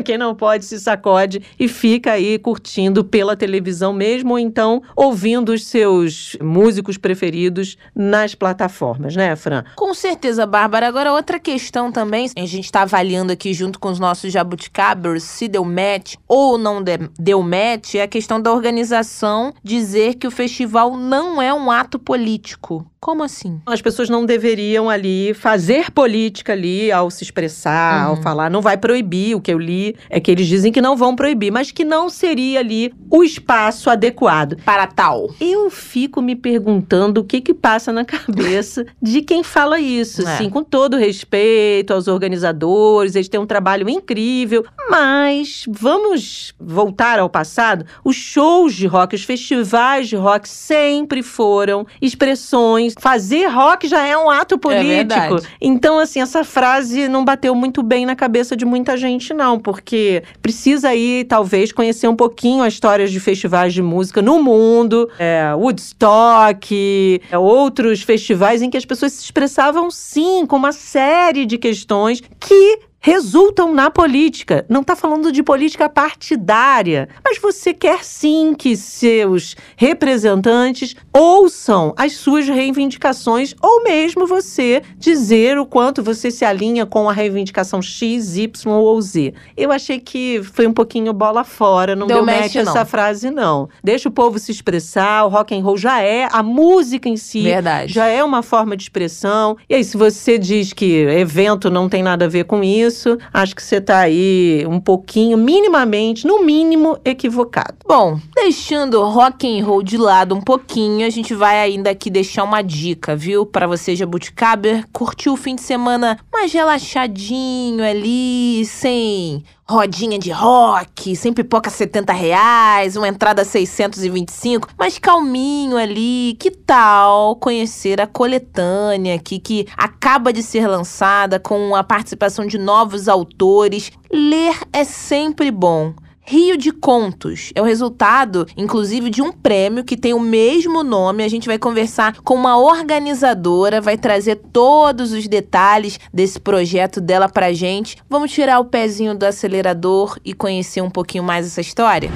Quem não pode, se sacode e fica aí curtindo pela televisão mesmo, ou então ouvindo os seus músicos preferidos nas plataformas, né, Fran? Com certeza, Bárbara. Agora, outra questão também, a gente tá avaliando aqui junto com os nossos jabuticabers se deu match ou não de- deu match, é a questão da organização dizer que o festival não é um ato político. Como assim? As pessoas não deveriam ali fazer política ali ao se expressar, ao Uhum. falar. Não vai proibir. O que eu li é que eles dizem que não vão proibir, mas que não seria ali o espaço adequado. Para tal. Eu fico me perguntando o que que passa na cabeça de quem fala isso, É. assim, com todo respeito aos organizadores, eles têm um trabalho incrível, mas vamos voltar ao passado? Os shows de rock, os festivais de rock sempre foram expressões. Fazer rock já é um ato político. verdade. então, assim, essa frase não bateu muito bem na cabeça de muita gente, não, porque precisa aí, talvez, conhecer um pouquinho a história de festivais de música no mundo, é, Woodstock, é, outros festivais em que as pessoas se expressavam, sim, com uma série de questões que resultam na política. Não está falando de política partidária, mas você quer sim que seus representantes ouçam as suas reivindicações ou mesmo você dizer o quanto você se alinha com a reivindicação X, Y ou Z. Eu achei que foi um pouquinho bola fora, não deu, deu match essa frase não. Deixa o povo se expressar, o rock and roll já é a música em si, Verdade. já é uma forma de expressão. E aí se você diz que evento não tem nada a ver com isso, acho que você tá aí um pouquinho, minimamente, no mínimo, equivocado. Bom, deixando rock and roll de lado um pouquinho, a gente vai ainda aqui deixar uma dica, viu? Para você, Jabuticaber, curtir o fim de semana mais relaxadinho ali, sem rodinha de rock, sem pipoca 70 reais, uma entrada 625, mas calminho ali. Que tal conhecer a coletânea aqui que acaba de ser lançada com a participação de novos autores? Ler é sempre bom. Rio de Contos. É o resultado, inclusive, de um prêmio que tem o mesmo nome. A gente vai conversar com uma organizadora, vai trazer todos os detalhes desse projeto dela pra gente. Vamos tirar o pezinho do acelerador e conhecer um pouquinho mais essa história?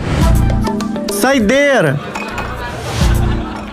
Saideira!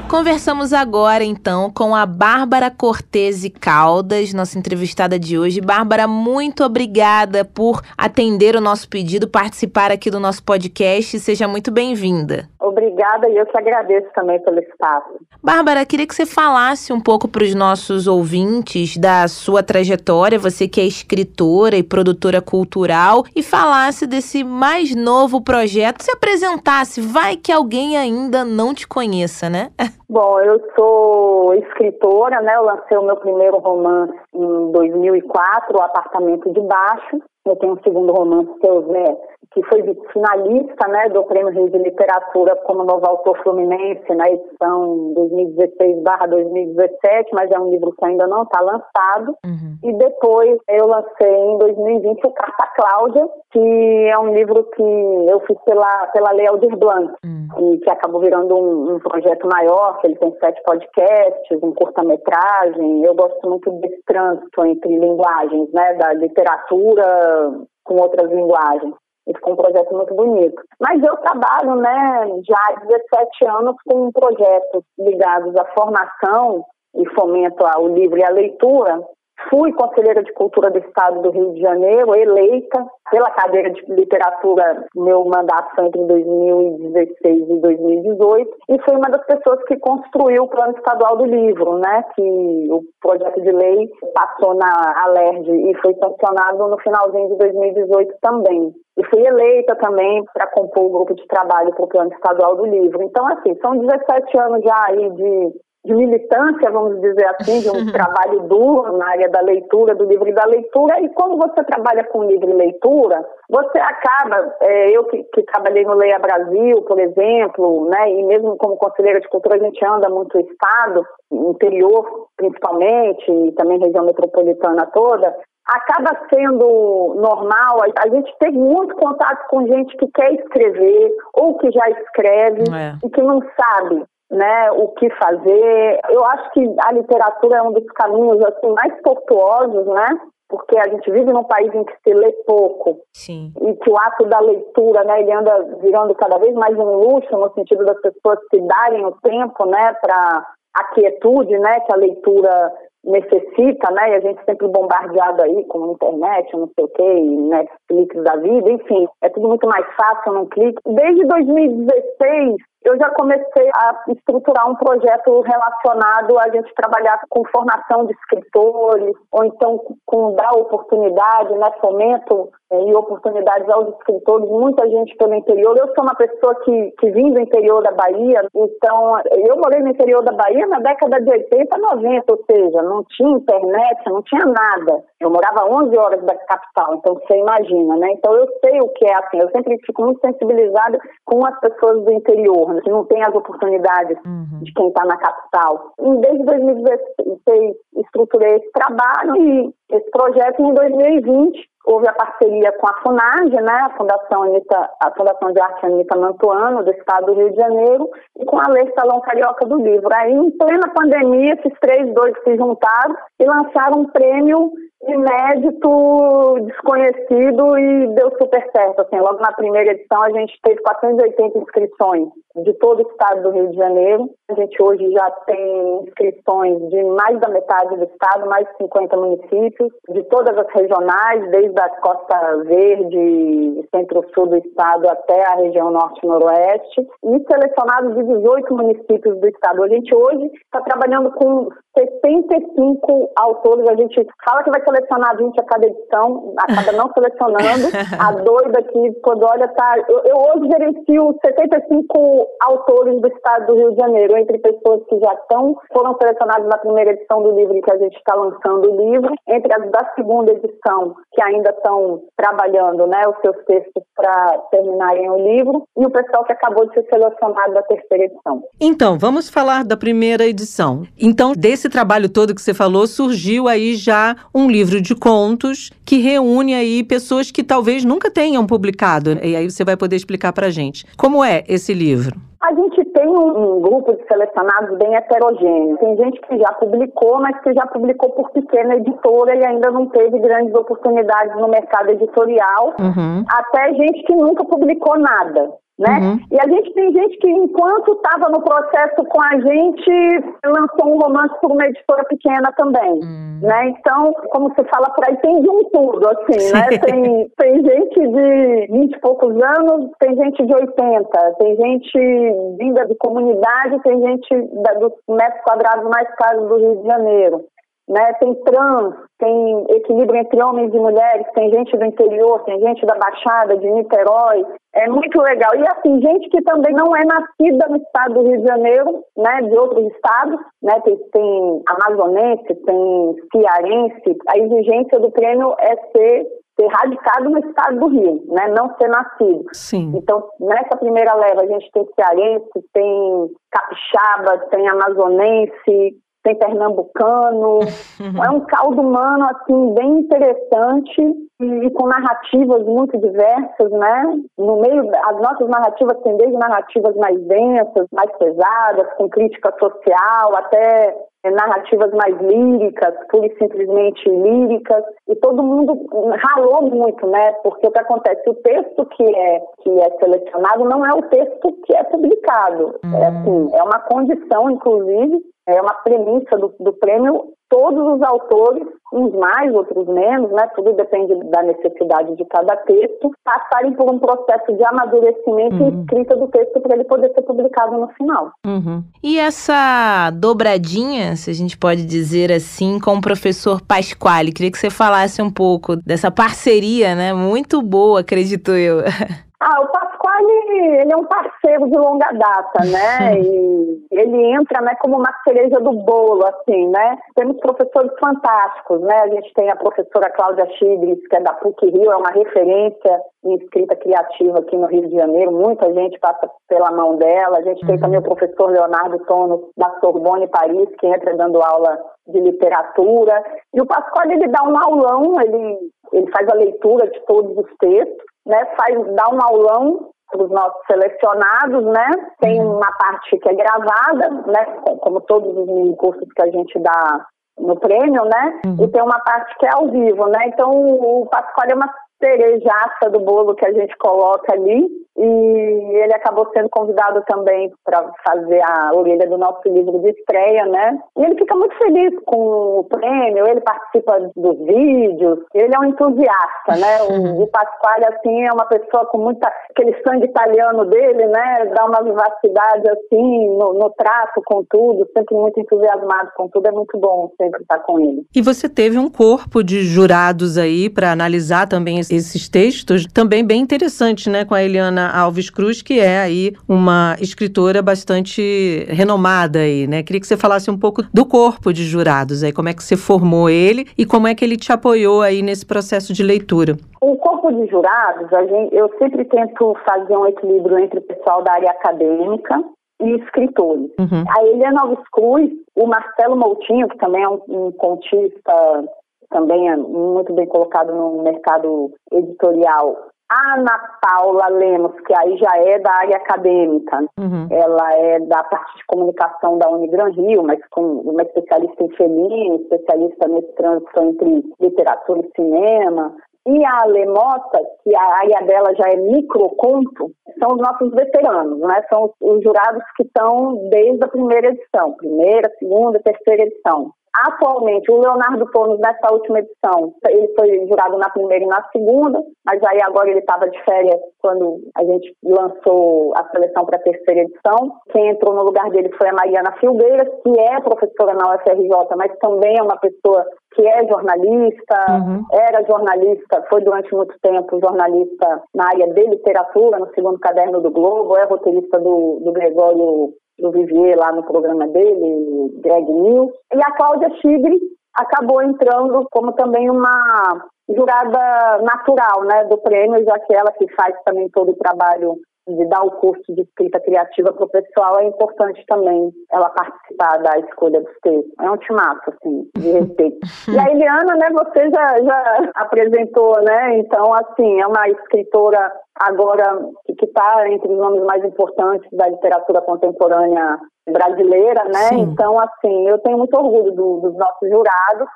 Conversamos agora, então, com a Bárbara Cortese Caldas, nossa entrevistada de hoje. Bárbara, muito obrigada por atender o nosso pedido, participar aqui do nosso podcast. Seja muito bem-vinda. Obrigada e eu que agradeço também pelo espaço. Bárbara, queria que você falasse um pouco para os nossos ouvintes da sua trajetória, você que é escritora e produtora cultural, e falasse desse mais novo projeto, se apresentasse. Vai que alguém ainda não te conheça, né? Bom, eu sou escritora, né? Eu lancei o meu primeiro romance em 2004, O Apartamento de Baixo. Eu tenho um segundo romance, Seu Zé, que foi finalista né, do Prêmio Rio de Literatura como novo autor fluminense na edição 2016-2017, mas é um livro que ainda não está lançado. Uhum. E depois eu lancei em 2020 o Carta Cláudia, que é um livro que eu fiz pela, pela Lei Aldir Blanc, uhum. e que acabou virando um, um, projeto maior, que ele tem sete podcasts, um curta-metragem. Eu gosto muito desse trânsito entre linguagens, né, da literatura com outras linguagens. E ficou um projeto muito bonito. Mas eu trabalho, né, já há 17 anos com projetos ligados à formação e fomento ao livro e à leitura, Fui conselheira de cultura do Estado do Rio de Janeiro, eleita pela cadeira de literatura, meu mandato foi entre 2016 e 2018, e fui uma das pessoas que construiu o Plano Estadual do Livro, né, que o projeto de lei passou na Alerj e foi sancionado no finalzinho de 2018 também. E fui eleita também para compor o grupo de trabalho para o Plano Estadual do Livro. Então, assim, são 17 anos já aí de de militância, vamos dizer assim, de um trabalho duro na área da leitura, do livro e da leitura. E quando você trabalha com livro e leitura, você acaba, é, eu que, que, trabalhei no Leia Brasil, por exemplo, né, e mesmo como conselheira de cultura, a gente anda muito Estado, interior principalmente, e também região metropolitana toda, acaba sendo normal a gente ter muito contato com gente que quer escrever ou que já escreve é. e que não sabe né, o que fazer. Eu acho que a literatura é um dos caminhos assim mais tortuosos, né? Porque a gente vive num país em que se lê pouco. Sim. E que o ato da leitura, né, ele anda virando cada vez mais um luxo no sentido das pessoas se darem o tempo, né, para a quietude, né, que a leitura necessita, né? E a gente sempre bombardeado aí com internet, não sei o Netflix da vida, enfim, é tudo muito mais fácil num clique. Desde 2016, eu já comecei a estruturar um projeto relacionado a gente trabalhar com formação de escritores, ou então com dar oportunidade, né, fomento é, e oportunidades aos escritores, muita gente pelo interior. Eu sou uma pessoa que, que vim do interior da Bahia, então eu morei no interior da Bahia na década de 80, 90, ou seja, não tinha internet, não tinha nada. Eu morava 11 horas da capital, então você imagina, né? Então eu sei o que é assim, eu sempre fico muito sensibilizada com as pessoas do interior, né? que não tem as oportunidades uhum. de quem está na capital. E desde 2016 estruturei esse trabalho e esse projeto em 2020 houve a parceria com a FUNAG, né, a Fundação, Anitta, a Fundação de Arte Anitta Mantuano, do Estado do Rio de Janeiro, e com a Lei Salão Carioca do Livro. Aí, em plena pandemia, esses três dois se juntaram e lançaram um prêmio inédito, desconhecido e deu super certo. Assim, logo na primeira edição a gente teve 480 inscrições de todo o estado do Rio de Janeiro. A gente hoje já tem inscrições de mais da metade do estado, mais de 50 municípios, de todas as regionais, desde a Costa Verde, centro-sul do estado até a região norte-noroeste, e selecionados de 18 municípios do estado. A gente hoje está trabalhando com 75 autores. A gente fala que vai selecionar 20 a cada edição, acaba não selecionando. a doida aqui, quando olha, tá. Eu, eu hoje gerencio 75 autores do estado do Rio de Janeiro, entre pessoas que já estão, foram selecionadas na primeira edição do livro que a gente está lançando o livro, entre as da segunda edição, que ainda estão trabalhando né, os seus textos para terminarem o livro, e o pessoal que acabou de ser selecionado da terceira edição. Então, vamos falar da primeira edição. Então, desse trabalho todo que você falou, surgiu aí já um livro de contos que reúne aí pessoas que talvez nunca tenham publicado. E aí você vai poder explicar para gente. Como é esse livro? A gente tem um, um, grupo de selecionados bem heterogêneo. Tem gente que já publicou, mas que já publicou por pequena editora e ainda não teve grandes oportunidades no mercado editorial. Uhum. Até gente que nunca publicou nada né? Uhum. E a gente tem gente que, enquanto estava no processo com a gente, lançou um romance por uma editora pequena também, uhum. né? Então, como você fala por aí, tem de um tudo, assim, né? Tem, tem gente de 20 e poucos anos, tem gente de 80, tem gente vinda de comunidade, tem gente da, dos metros quadrados mais caros do Rio de Janeiro né? Tem trans, tem equilíbrio entre homens e mulheres, tem gente do interior, tem gente da Baixada, de Niterói. É muito legal. E assim, gente que também não é nascida no estado do Rio de Janeiro, né? De outros estados, né? Tem, tem amazonense, tem cearense. A exigência do prêmio é ser ser radicado no estado do Rio, né? Não ser nascido. Sim. Então, nessa primeira leva, a gente tem cearense, tem capixaba, tem amazonense, tem pernambucano. É um caldo humano, assim, bem interessante e, com narrativas muito diversas, né? No meio, as nossas narrativas têm desde narrativas mais densas, mais pesadas, com crítica social, até é, narrativas mais líricas, pura e simplesmente líricas, e todo mundo ralou muito, né? Porque o que acontece, o texto que é, que é selecionado não é o texto que é publicado. É, hum. É assim, é uma condição, inclusive, é uma premissa do, do prêmio todos os autores, uns mais, outros menos, né? Tudo depende da necessidade de cada texto, passarem por um processo de amadurecimento uhum. e escrita do texto para ele poder ser publicado no final. Uhum. E essa dobradinha, se a gente pode dizer assim, com o professor Pasquale, queria que você falasse um pouco dessa parceria, né? Muito boa, acredito eu. Ah, o Pasquale, ele é um parceiro de longa data, né? E ele entra, né, como uma cereja do bolo, assim, né? Temos professores fantásticos, né? A gente tem a professora Cláudia Chigres, que é da PUC Rio, é uma referência em escrita criativa aqui no Rio de Janeiro. Muita gente passa pela mão dela. A gente tem uhum. também o professor Leonardo Tono, da Sorbonne Paris, que entra dando aula de literatura. E o Pasquale, ele dá um aulão, ele, ele faz a leitura de todos os textos né, faz, dá um aulão para os nossos selecionados, né? Tem uhum. uma parte que é gravada, né? Como todos os cursos que a gente dá no prêmio, né? Uhum. E tem uma parte que é ao vivo, né? Então o Pascoal é uma cerejaça do bolo que a gente coloca ali. E ele acabou sendo convidado também para fazer a orelha do nosso livro de estreia, né? E ele fica muito feliz com o prêmio, ele participa dos vídeos, ele é um entusiasta, né? O, o Pasquale, assim, é uma pessoa com muita. aquele sangue italiano dele, né? Dá uma vivacidade, assim, no, no trato com tudo, sempre muito entusiasmado com tudo, é muito bom sempre estar com ele. E você teve um corpo de jurados aí para analisar também esses textos, também bem interessante, né? Com a Eliana Alves Cruz, que é aí uma escritora bastante renomada aí, né? Queria que você falasse um pouco do corpo de jurados aí, como é que você formou ele e como é que ele te apoiou aí nesse processo de leitura. O corpo de jurados, gente, eu sempre tento fazer um equilíbrio entre o pessoal da área acadêmica e escritores. Uhum. A Eliana Alves Cruz, o Marcelo Moutinho, que também é um, um contista, também é muito bem colocado no mercado editorial, A Ana Paula Lemos, que aí já é da área acadêmica, uhum. ela é da parte de comunicação da Unigran Rio, mas com uma especialista em feminino, especialista nesse trânsito entre literatura e cinema. E a Alemota, que a área dela já é microconto, são os nossos veteranos, né? São os jurados que estão desde a primeira edição, primeira, segunda, terceira edição. Atualmente, o Leonardo Tornos, nessa última edição, ele foi jurado na primeira e na segunda, mas aí agora ele estava de férias quando a gente lançou a seleção para a terceira edição. Quem entrou no lugar dele foi a Mariana Filgueira, que é professora na UFRJ, mas também é uma pessoa que é jornalista, uhum. era jornalista, foi durante muito tempo jornalista na área de literatura, no segundo caderno do Globo, é roteirista do, do Gregório do Vivier lá no programa dele, Greg News. E a Cláudia Chigre acabou entrando como também uma jurada natural né, do prêmio, já que ela que faz também todo o trabalho de dar o curso de escrita criativa para o pessoal, é importante também ela participar da escolha dos textos. É um timaço, assim, de respeito. e a Eliana, né, você já, já apresentou, né? Então, assim, é uma escritora agora que está entre os nomes mais importantes da literatura contemporânea brasileira, né? Sim. Então, assim, eu tenho muito orgulho do, dos nossos jurados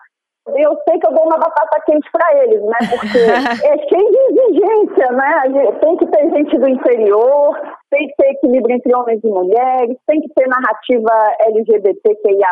eu sei que eu dou uma batata quente para eles, né? Porque é cheio de exigência, né? Tem que ter gente do interior, tem que ter equilíbrio entre homens e mulheres, tem que ter narrativa LGBTQIA+,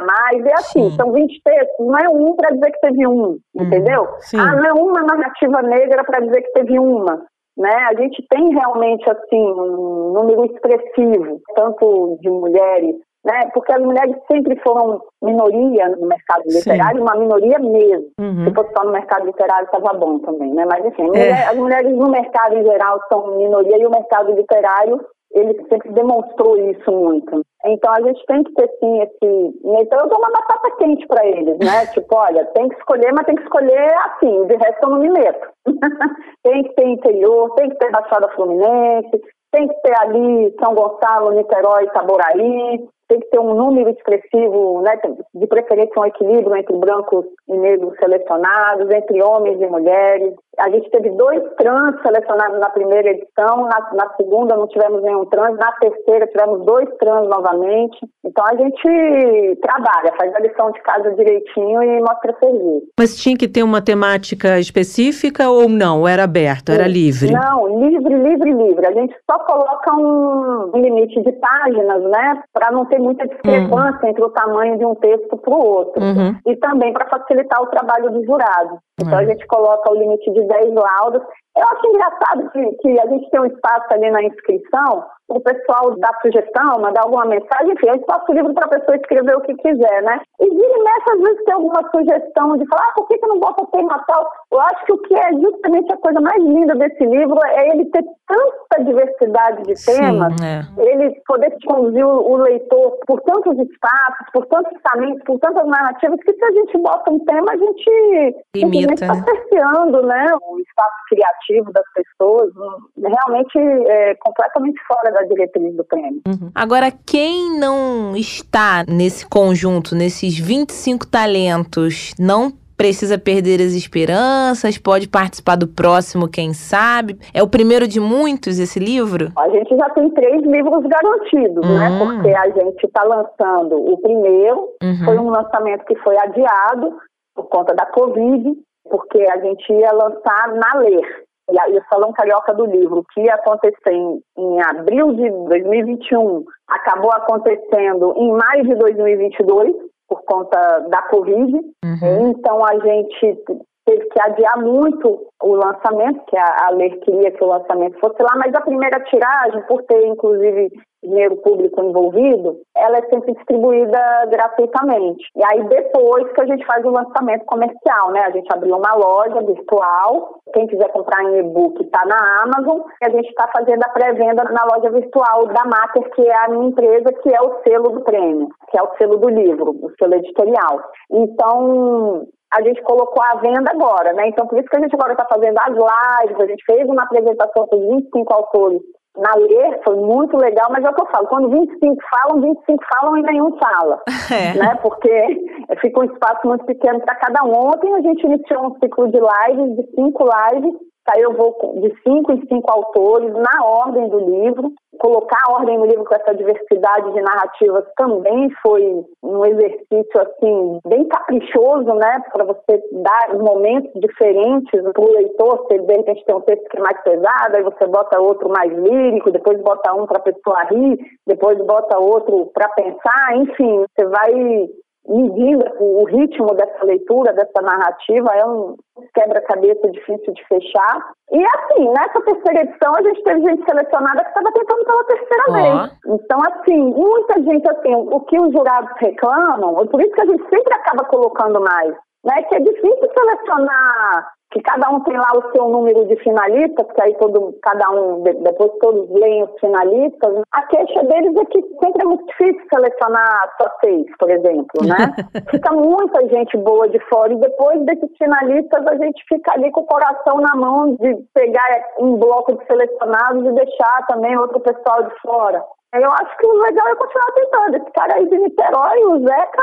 é assim, Sim. são 20 textos, não é um para dizer que teve um, uhum. entendeu? Sim. Ah, não é uma narrativa negra para dizer que teve uma. Né? A gente tem realmente assim um número expressivo, tanto de mulheres né? Porque as mulheres sempre foram minoria no mercado literário, Sim. uma minoria mesmo. Uhum. Se fosse só no mercado literário, estava bom também, né? Mas enfim, é. as mulheres no mercado em geral são minoria e o mercado literário ele sempre demonstrou isso muito. Então a gente tem que ter sim esse. Então eu dou uma batata quente para eles, né? tipo, olha, tem que escolher, mas tem que escolher assim, de resto eu não me meto. tem que ter interior, tem que ter Baixada Fluminense, tem que ter ali São Gonçalo, Niterói, Itaboraí, tem que ter um número expressivo, né, de preferência um equilíbrio entre brancos e negros selecionados, entre homens e mulheres. A gente teve dois trans selecionados na primeira edição, na, na segunda não tivemos nenhum trans, na terceira tivemos dois trans novamente. Então a gente trabalha, faz a lição de casa direitinho e mostra serviço. Mas tinha que ter uma temática específica ou não? Era aberto, era livre? Não, livre, livre, livre. A gente só coloca um limite de páginas, né, para não ter muita discrepância uhum. entre o tamanho de um texto para o outro. Uhum. E também para facilitar o trabalho do jurado. Então a gente coloca o limite de 10 laudos. Eu acho engraçado que, que a gente tem um espaço ali na inscrição o pessoal dar sugestão, mandar alguma mensagem, enfim, eu espaço livre para a pessoa escrever o que quiser, né? E vira e mexe, às vezes tem alguma sugestão de falar, ah, por que, que não bota tema tal? Eu acho que o que é justamente a coisa mais linda desse livro é ele ter tanta diversidade de temas, Sim, é. ele poder conduzir o, o, leitor por tantos espaços, por tantos caminhos, por tantas narrativas, que se a gente bota um tema, a gente limita, está né? cerceando, né? O espaço criativo das pessoas, realmente é completamente fora da diretriz do prêmio. Uhum. Agora, quem não está nesse conjunto, nesses 25 talentos, não precisa perder as esperanças, pode participar do próximo, quem sabe. É o primeiro de muitos esse livro? A gente já tem três livros garantidos, né? uhum. né? Porque a gente está lançando o primeiro, uhum. foi um lançamento que foi adiado por conta da Covid, porque a gente ia lançar na Ler e o Salão Carioca do Livro, que ia acontecer em, em abril de 2021, acabou acontecendo em maio de 2022, por conta da Covid. Uhum. Então, a gente teve que adiar muito o lançamento, que a, a Ler queria que o lançamento fosse lá, mas a primeira tiragem, por ter inclusive dinheiro público envolvido, ela é sempre distribuída gratuitamente. E aí depois que a gente faz o lançamento comercial, né? A gente abriu uma loja virtual, quem quiser comprar em e-book está na Amazon, e a gente está fazendo a pré-venda na loja virtual da Mater, que é a minha empresa, que é o selo do prêmio, que é o selo do livro, o selo editorial. Então, a gente colocou a venda agora, né? Então, por isso que a gente agora está fazendo as lives, a gente fez uma apresentação com 25 autores na ler, foi muito legal, mas é o que eu falo, quando 25 falam, 25 falam e nenhum fala, é. né? Porque fica um espaço muito pequeno para cada um. Ontem a gente iniciou um ciclo de lives, de cinco lives, eu vou de cinco em cinco autores, na ordem do livro. Colocar a ordem no livro com essa diversidade de narrativas também foi um exercício, assim, bem caprichoso, né? Para você dar momentos diferentes para o leitor. Você, de repente, tem um texto que é mais pesado, aí você bota outro mais lírico, depois bota um para a pessoa rir, depois bota outro para pensar. Enfim, você vai medindo o ritmo dessa leitura, dessa narrativa, é um quebra-cabeça difícil de fechar. E assim, nessa terceira edição, a gente teve gente selecionada que estava tentando pela terceira oh. vez. Então, assim, muita gente, assim, o que os jurados reclamam, por isso que a gente sempre acaba colocando mais, né? Que é difícil selecionar que cada um tem lá o seu número de finalistas, que aí todo, cada um, depois todos leem os finalistas. A queixa deles é que sempre é muito difícil selecionar só seis, por exemplo, né? fica muita gente boa de fora e depois desses finalistas a gente fica ali com o coração na mão de pegar um bloco de selecionados e deixar também outro pessoal de fora. Eu acho que o legal é continuar tentando. Esse cara aí de Niterói, o Zeca,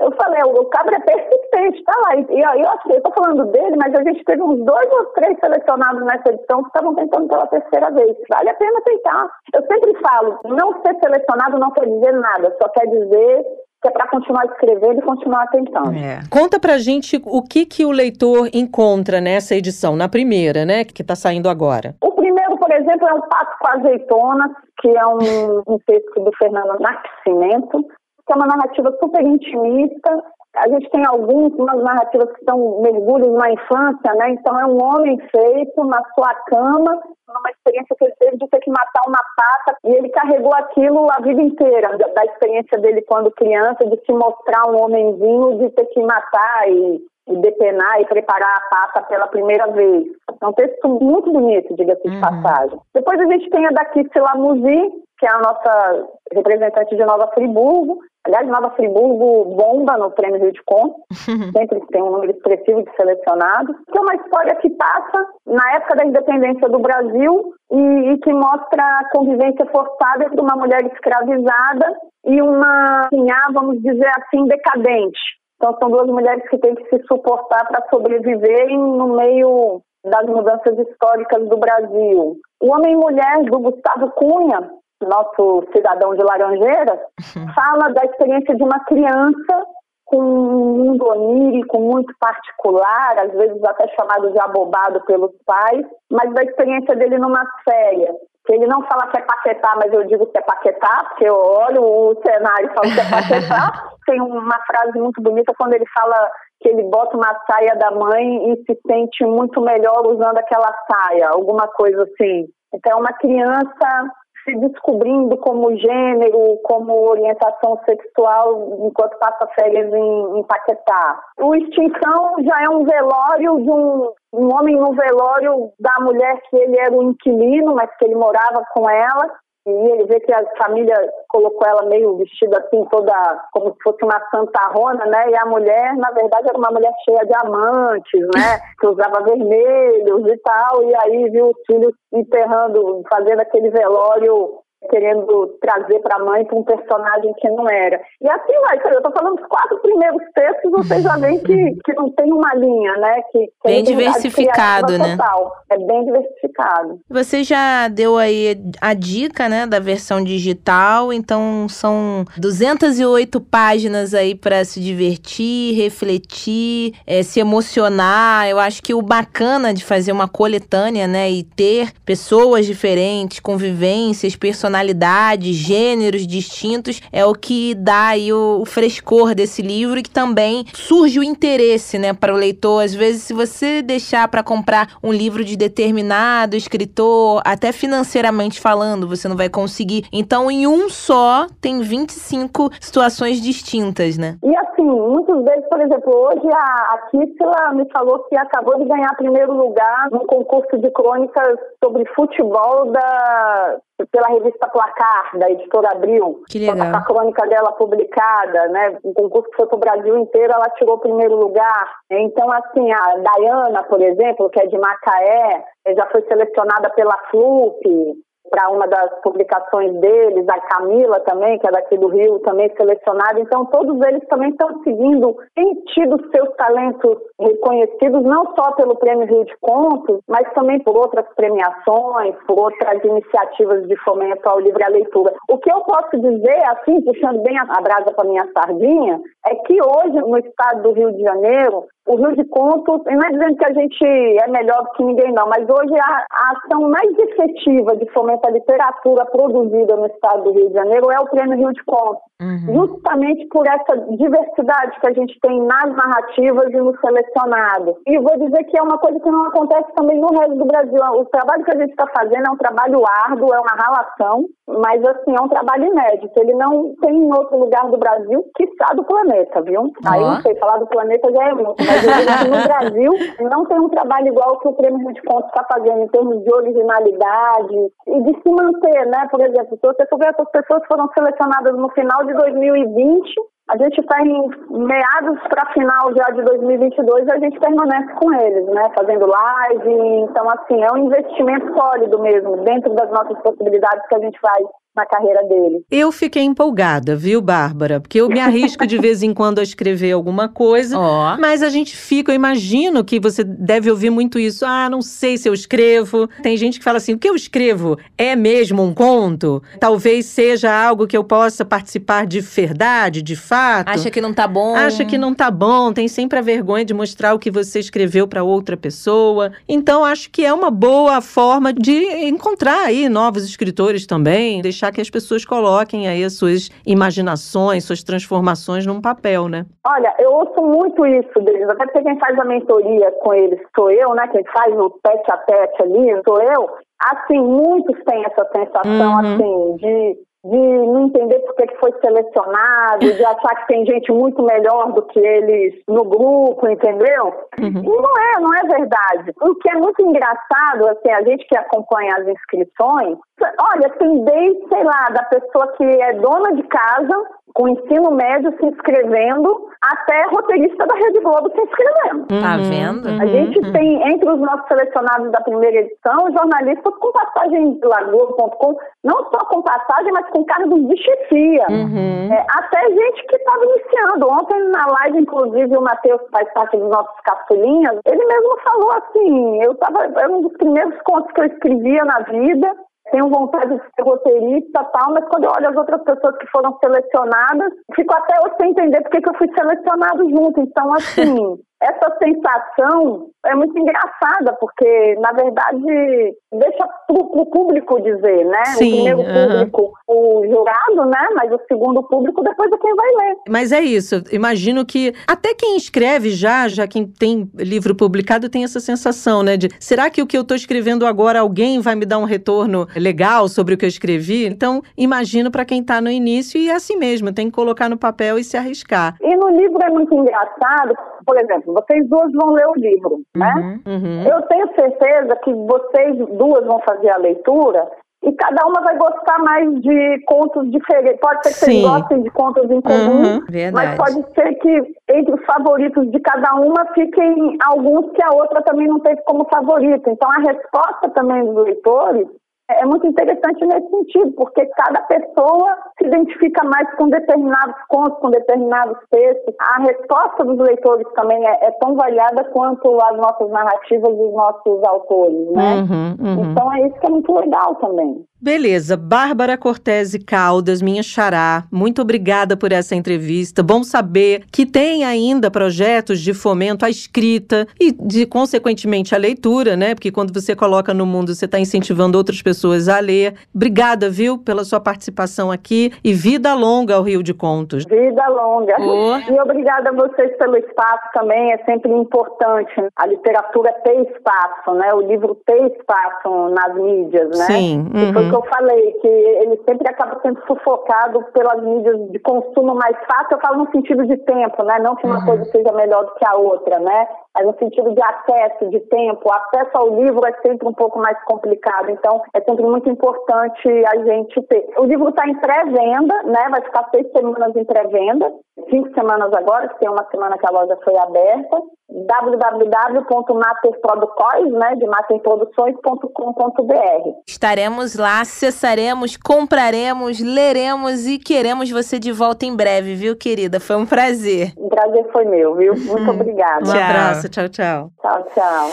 eu falei, o cabra é persistente, tá lá. E, e eu que eu tô falando dele, mas a gente teve uns dois ou três selecionados nessa edição que estavam tentando pela terceira vez. Vale a pena tentar. Eu sempre falo, não ser selecionado não quer dizer nada, só quer dizer que é para continuar escrevendo e continuar tentando. É. Conta pra gente o que que o leitor encontra nessa edição, na primeira, né, que tá saindo agora. O primeiro, por exemplo, é um Passo com Azeitona, que é um, um texto do Fernando Nascimento, que é uma narrativa super intimista. A gente tem algumas narrativas que são mergulhos na infância, né? Então é um homem feito na sua cama, uma experiência que ele teve de ter que matar uma pata e ele carregou aquilo a vida inteira, da, da experiência dele quando criança, de se mostrar um homenzinho, de ter que matar e, e depenar e preparar a pata pela primeira vez. É um texto muito bonito, diga-se uhum. de passagem. Depois a gente tem a da Kissela Musi, que é a nossa representante de Nova Friburgo, Aliás, Nova Friburgo bomba no Prêmio Rio de Conto, sempre tem um número expressivo de selecionados, que é uma história que passa na época da independência do Brasil e, e que mostra a convivência forçada entre uma mulher escravizada e uma sinhá, vamos dizer assim, decadente. Então, são duas mulheres que têm que se suportar para sobreviverem no meio das mudanças históricas do Brasil. O Homem e Mulher, do Gustavo Cunha, nosso cidadão de Laranjeiras, uhum. fala da experiência de uma criança com um mundo onírico muito particular, às vezes até chamado de abobado pelos pais, mas da experiência dele numa férias. Que ele não fala que é paquetar, mas eu digo que é paquetar, porque eu olho o cenário e falo que é paquetar. Tem uma frase muito bonita quando ele fala que ele bota uma saia da mãe e se sente muito melhor usando aquela saia, alguma coisa assim. Então, é uma criança se descobrindo como gênero, como orientação sexual, enquanto passa férias em, em Paquetá. O Extinção já é um velório de um, um homem no velório da mulher que ele era o inquilino, mas que ele morava com ela. E ele vê que a família colocou ela meio vestida assim, toda como se fosse uma santarrona, né? E a mulher, na verdade, era uma mulher cheia de amantes, né? Que usava vermelhos e tal. E aí viu os filhos enterrando, fazendo aquele velório querendo trazer para a mãe para um personagem que não era. E assim vai, eu estou falando dos quatro primeiros textos, vocês já veem que, que não tem uma linha, né? Que, que bem diversificado, né? Total. É bem diversificado. Você já deu aí a dica, né, da versão digital, então são 208 páginas aí para se divertir, refletir, é, se emocionar. Eu acho que o bacana de fazer uma coletânea, né, e ter pessoas diferentes, convivências, personagens personalidades, gêneros distintos, é o que dá aí o, o frescor desse livro e que também surge o interesse, né, para o leitor. Às vezes, se você deixar para comprar um livro de determinado escritor, até financeiramente falando, você não vai conseguir. Então, em um só, tem 25 situações distintas, né? E assim, muitos deles, por exemplo, hoje a, a Kissela me falou que acabou de ganhar primeiro lugar no concurso de crônicas sobre futebol da, pela revista Placar, da editora Abril. Que legal. A crônica dela publicada, né? Um concurso que foi para o Brasil inteiro, ela tirou o primeiro lugar. Então, assim, a Dayana, por exemplo, que é de Macaé, já foi selecionada pela FLUP. Para uma das publicações deles, a Camila também, que é daqui do Rio, também selecionada. Então, todos eles também estão seguindo, têm tido seus talentos reconhecidos, não só pelo Prêmio Rio de Contos, mas também por outras premiações, por outras iniciativas de fomento ao livre a leitura. O que eu posso dizer, assim, puxando bem a brasa para minha sardinha, é que hoje, no estado do Rio de Janeiro, o Rio de Contos, e não é dizendo que a gente é melhor do que ninguém, não, mas hoje a, a ação mais efetiva de fomento à literatura produzida no estado do Rio de Janeiro é o Prêmio Rio de Contos. Uhum. Justamente por essa diversidade que a gente tem nas narrativas e no selecionado. E vou dizer que é uma coisa que não acontece também no resto do Brasil. O trabalho que a gente está fazendo é um trabalho árduo, é uma ralação, mas assim, é um trabalho inédito. Ele não tem em outro lugar do Brasil, que está do planeta, viu? Oh. Aí não sei, falar do planeta já é muito, mas no Brasil não tem um trabalho igual que o Prêmio de Contos está fazendo em termos de originalidade e de se manter, né? Por exemplo, se você for ver, essas pessoas foram selecionadas no final de 2020 a gente está em meados para final já de 2022 e a gente permanece com eles, né? Fazendo live. Então, assim, é um investimento sólido mesmo, dentro das nossas possibilidades que a gente faz na carreira dele. Eu fiquei empolgada, viu, Bárbara? Porque eu me arrisco de vez em quando a escrever alguma coisa, oh. mas a gente fica, eu imagino que você deve ouvir muito isso. Ah, não sei se eu escrevo. Tem gente que fala assim: o que eu escrevo é mesmo um conto? Talvez seja algo que eu possa participar de verdade, de fato. Acha que não tá bom. Acha que não tá bom, tem sempre a vergonha de mostrar o que você escreveu para outra pessoa. Então, acho que é uma boa forma de encontrar aí novos escritores também, deixar deixar que as pessoas coloquem aí as suas imaginações, suas transformações num papel, né? Olha, eu ouço muito isso deles, até porque quem faz a mentoria com eles sou eu, né? Quem faz o pet a pet ali sou eu. Assim, muitos têm essa sensação, uhum. assim, de de não entender por que foi selecionado, de achar que tem gente muito melhor do que eles no grupo, entendeu? Uhum. E não é, não é verdade. O que é muito engraçado, assim, a gente que acompanha as inscrições, olha, tem desde, sei lá, da pessoa que é dona de casa, com ensino médio se inscrevendo, até roteirista da Rede Globo se inscrevendo. Tá uhum. vendo? A gente uhum. tem, entre os nossos selecionados da primeira edição, jornalistas com passagem lá Globo.com, não só com passagem, mas com cargos de chefia. Uhum. É, até gente que estava iniciando. Ontem, na live, inclusive, o Matheus, que faz parte dos nossos caçulinhas, ele mesmo falou assim: eu estava, era um dos primeiros contos que eu escrevia na vida tenho vontade de ser roteirista tal, mas quando eu olho as outras pessoas que foram selecionadas, fico até hoje sem entender porque que eu fui selecionado junto. Então, assim, essa sensação é muito engraçada, porque, na verdade, deixa para o público dizer, né? Sim, o primeiro público, o jurado, né? Mas o segundo público, depois é quem vai ler. Mas é isso. Imagino que até quem escreve já, já quem tem livro publicado, tem essa sensação, né? De será que o que eu estou escrevendo agora, alguém vai me dar um retorno legal sobre o que eu escrevi? Então, imagino para quem está no início e é assim mesmo, tem que colocar no papel e se arriscar. E no livro é muito engraçado, por exemplo, vocês duas vão ler o livro, né? Uhum, uhum. Eu tenho certeza que vocês duas vão fazer a leitura e cada uma vai gostar mais de contos diferentes. Pode ser que Sim. vocês gostem de contos em comum, uhum, mas pode ser que entre os favoritos de cada uma fiquem alguns que a outra também não teve como favorito. Então a resposta também dos leitores é muito interessante nesse sentido, porque cada pessoa se identifica mais com determinados contos, com determinados textos. A resposta dos leitores também é, é tão variada quanto as nossas narrativas dos nossos autores, né? Uhum, uhum. Então é isso que é muito legal também. Beleza. Bárbara Cortese Caldas, minha xará, muito obrigada por essa entrevista. Bom saber que tem ainda projetos de fomento à escrita e, de, consequentemente, à leitura, né? Porque quando você coloca no mundo, você está incentivando outras pessoas a ler. Obrigada, viu, pela sua participação aqui e vida longa ao Rio de Contos. Vida longa. Oh. E obrigada a vocês pelo espaço também. É sempre importante a literatura ter espaço, né? O livro ter espaço nas mídias, né? Sim. Uhum que eu falei, que ele sempre acaba sendo sufocado pelas mídias de consumo mais fácil, eu falo no sentido de tempo, né? Não que uma uhum. coisa seja melhor do que a outra, né? Mas no sentido de acesso, de tempo, acesso ao livro é sempre um pouco mais complicado. Então, é sempre muito importante a gente ter. O livro está em pré-venda, né? Vai ficar seis semanas em pré-venda, cinco semanas agora, que tem uma semana que a loja foi aberta www.materproducões, né, de materproduções.com.br. Estaremos lá acessaremos, compraremos, leremos e queremos você de volta em breve, viu, querida? Foi um prazer. Um prazer foi meu, viu? Muito obrigada. Um abraço, tchau, tchau. Tchau, tchau.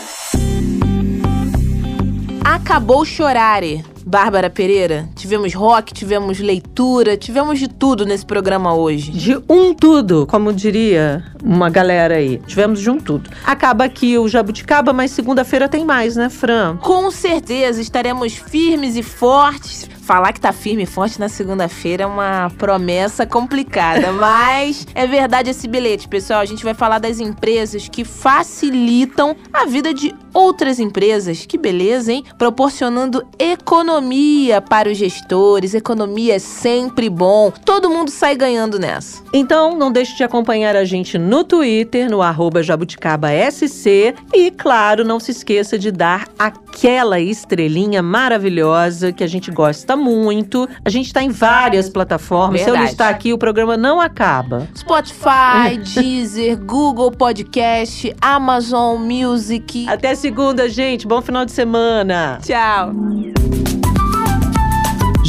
Acabou chorare. Bárbara Pereira, tivemos rock, tivemos leitura, tivemos de tudo nesse programa hoje. De um tudo, como diria uma galera aí. Tivemos de um tudo. Acaba aqui o Jabuticaba, mas segunda-feira tem mais, né, Fran? Com certeza estaremos firmes e fortes Falar que tá firme e forte na segunda-feira é uma promessa complicada, mas é verdade esse bilhete, pessoal. A gente vai falar das empresas que facilitam a vida de outras empresas. Que beleza, hein? Proporcionando economia para os gestores. Economia é sempre bom. Todo mundo sai ganhando nessa. Então, não deixe de acompanhar a gente no Twitter, no arroba jabuticabaSC. E, claro, não se esqueça de dar aquela estrelinha maravilhosa que a gente gosta muito. A gente está em várias plataformas. Verdade. Se eu listar aqui, o programa não acaba. Spotify, Deezer, Google Podcast, Amazon Music. Até segunda, gente. Bom final de semana. Tchau.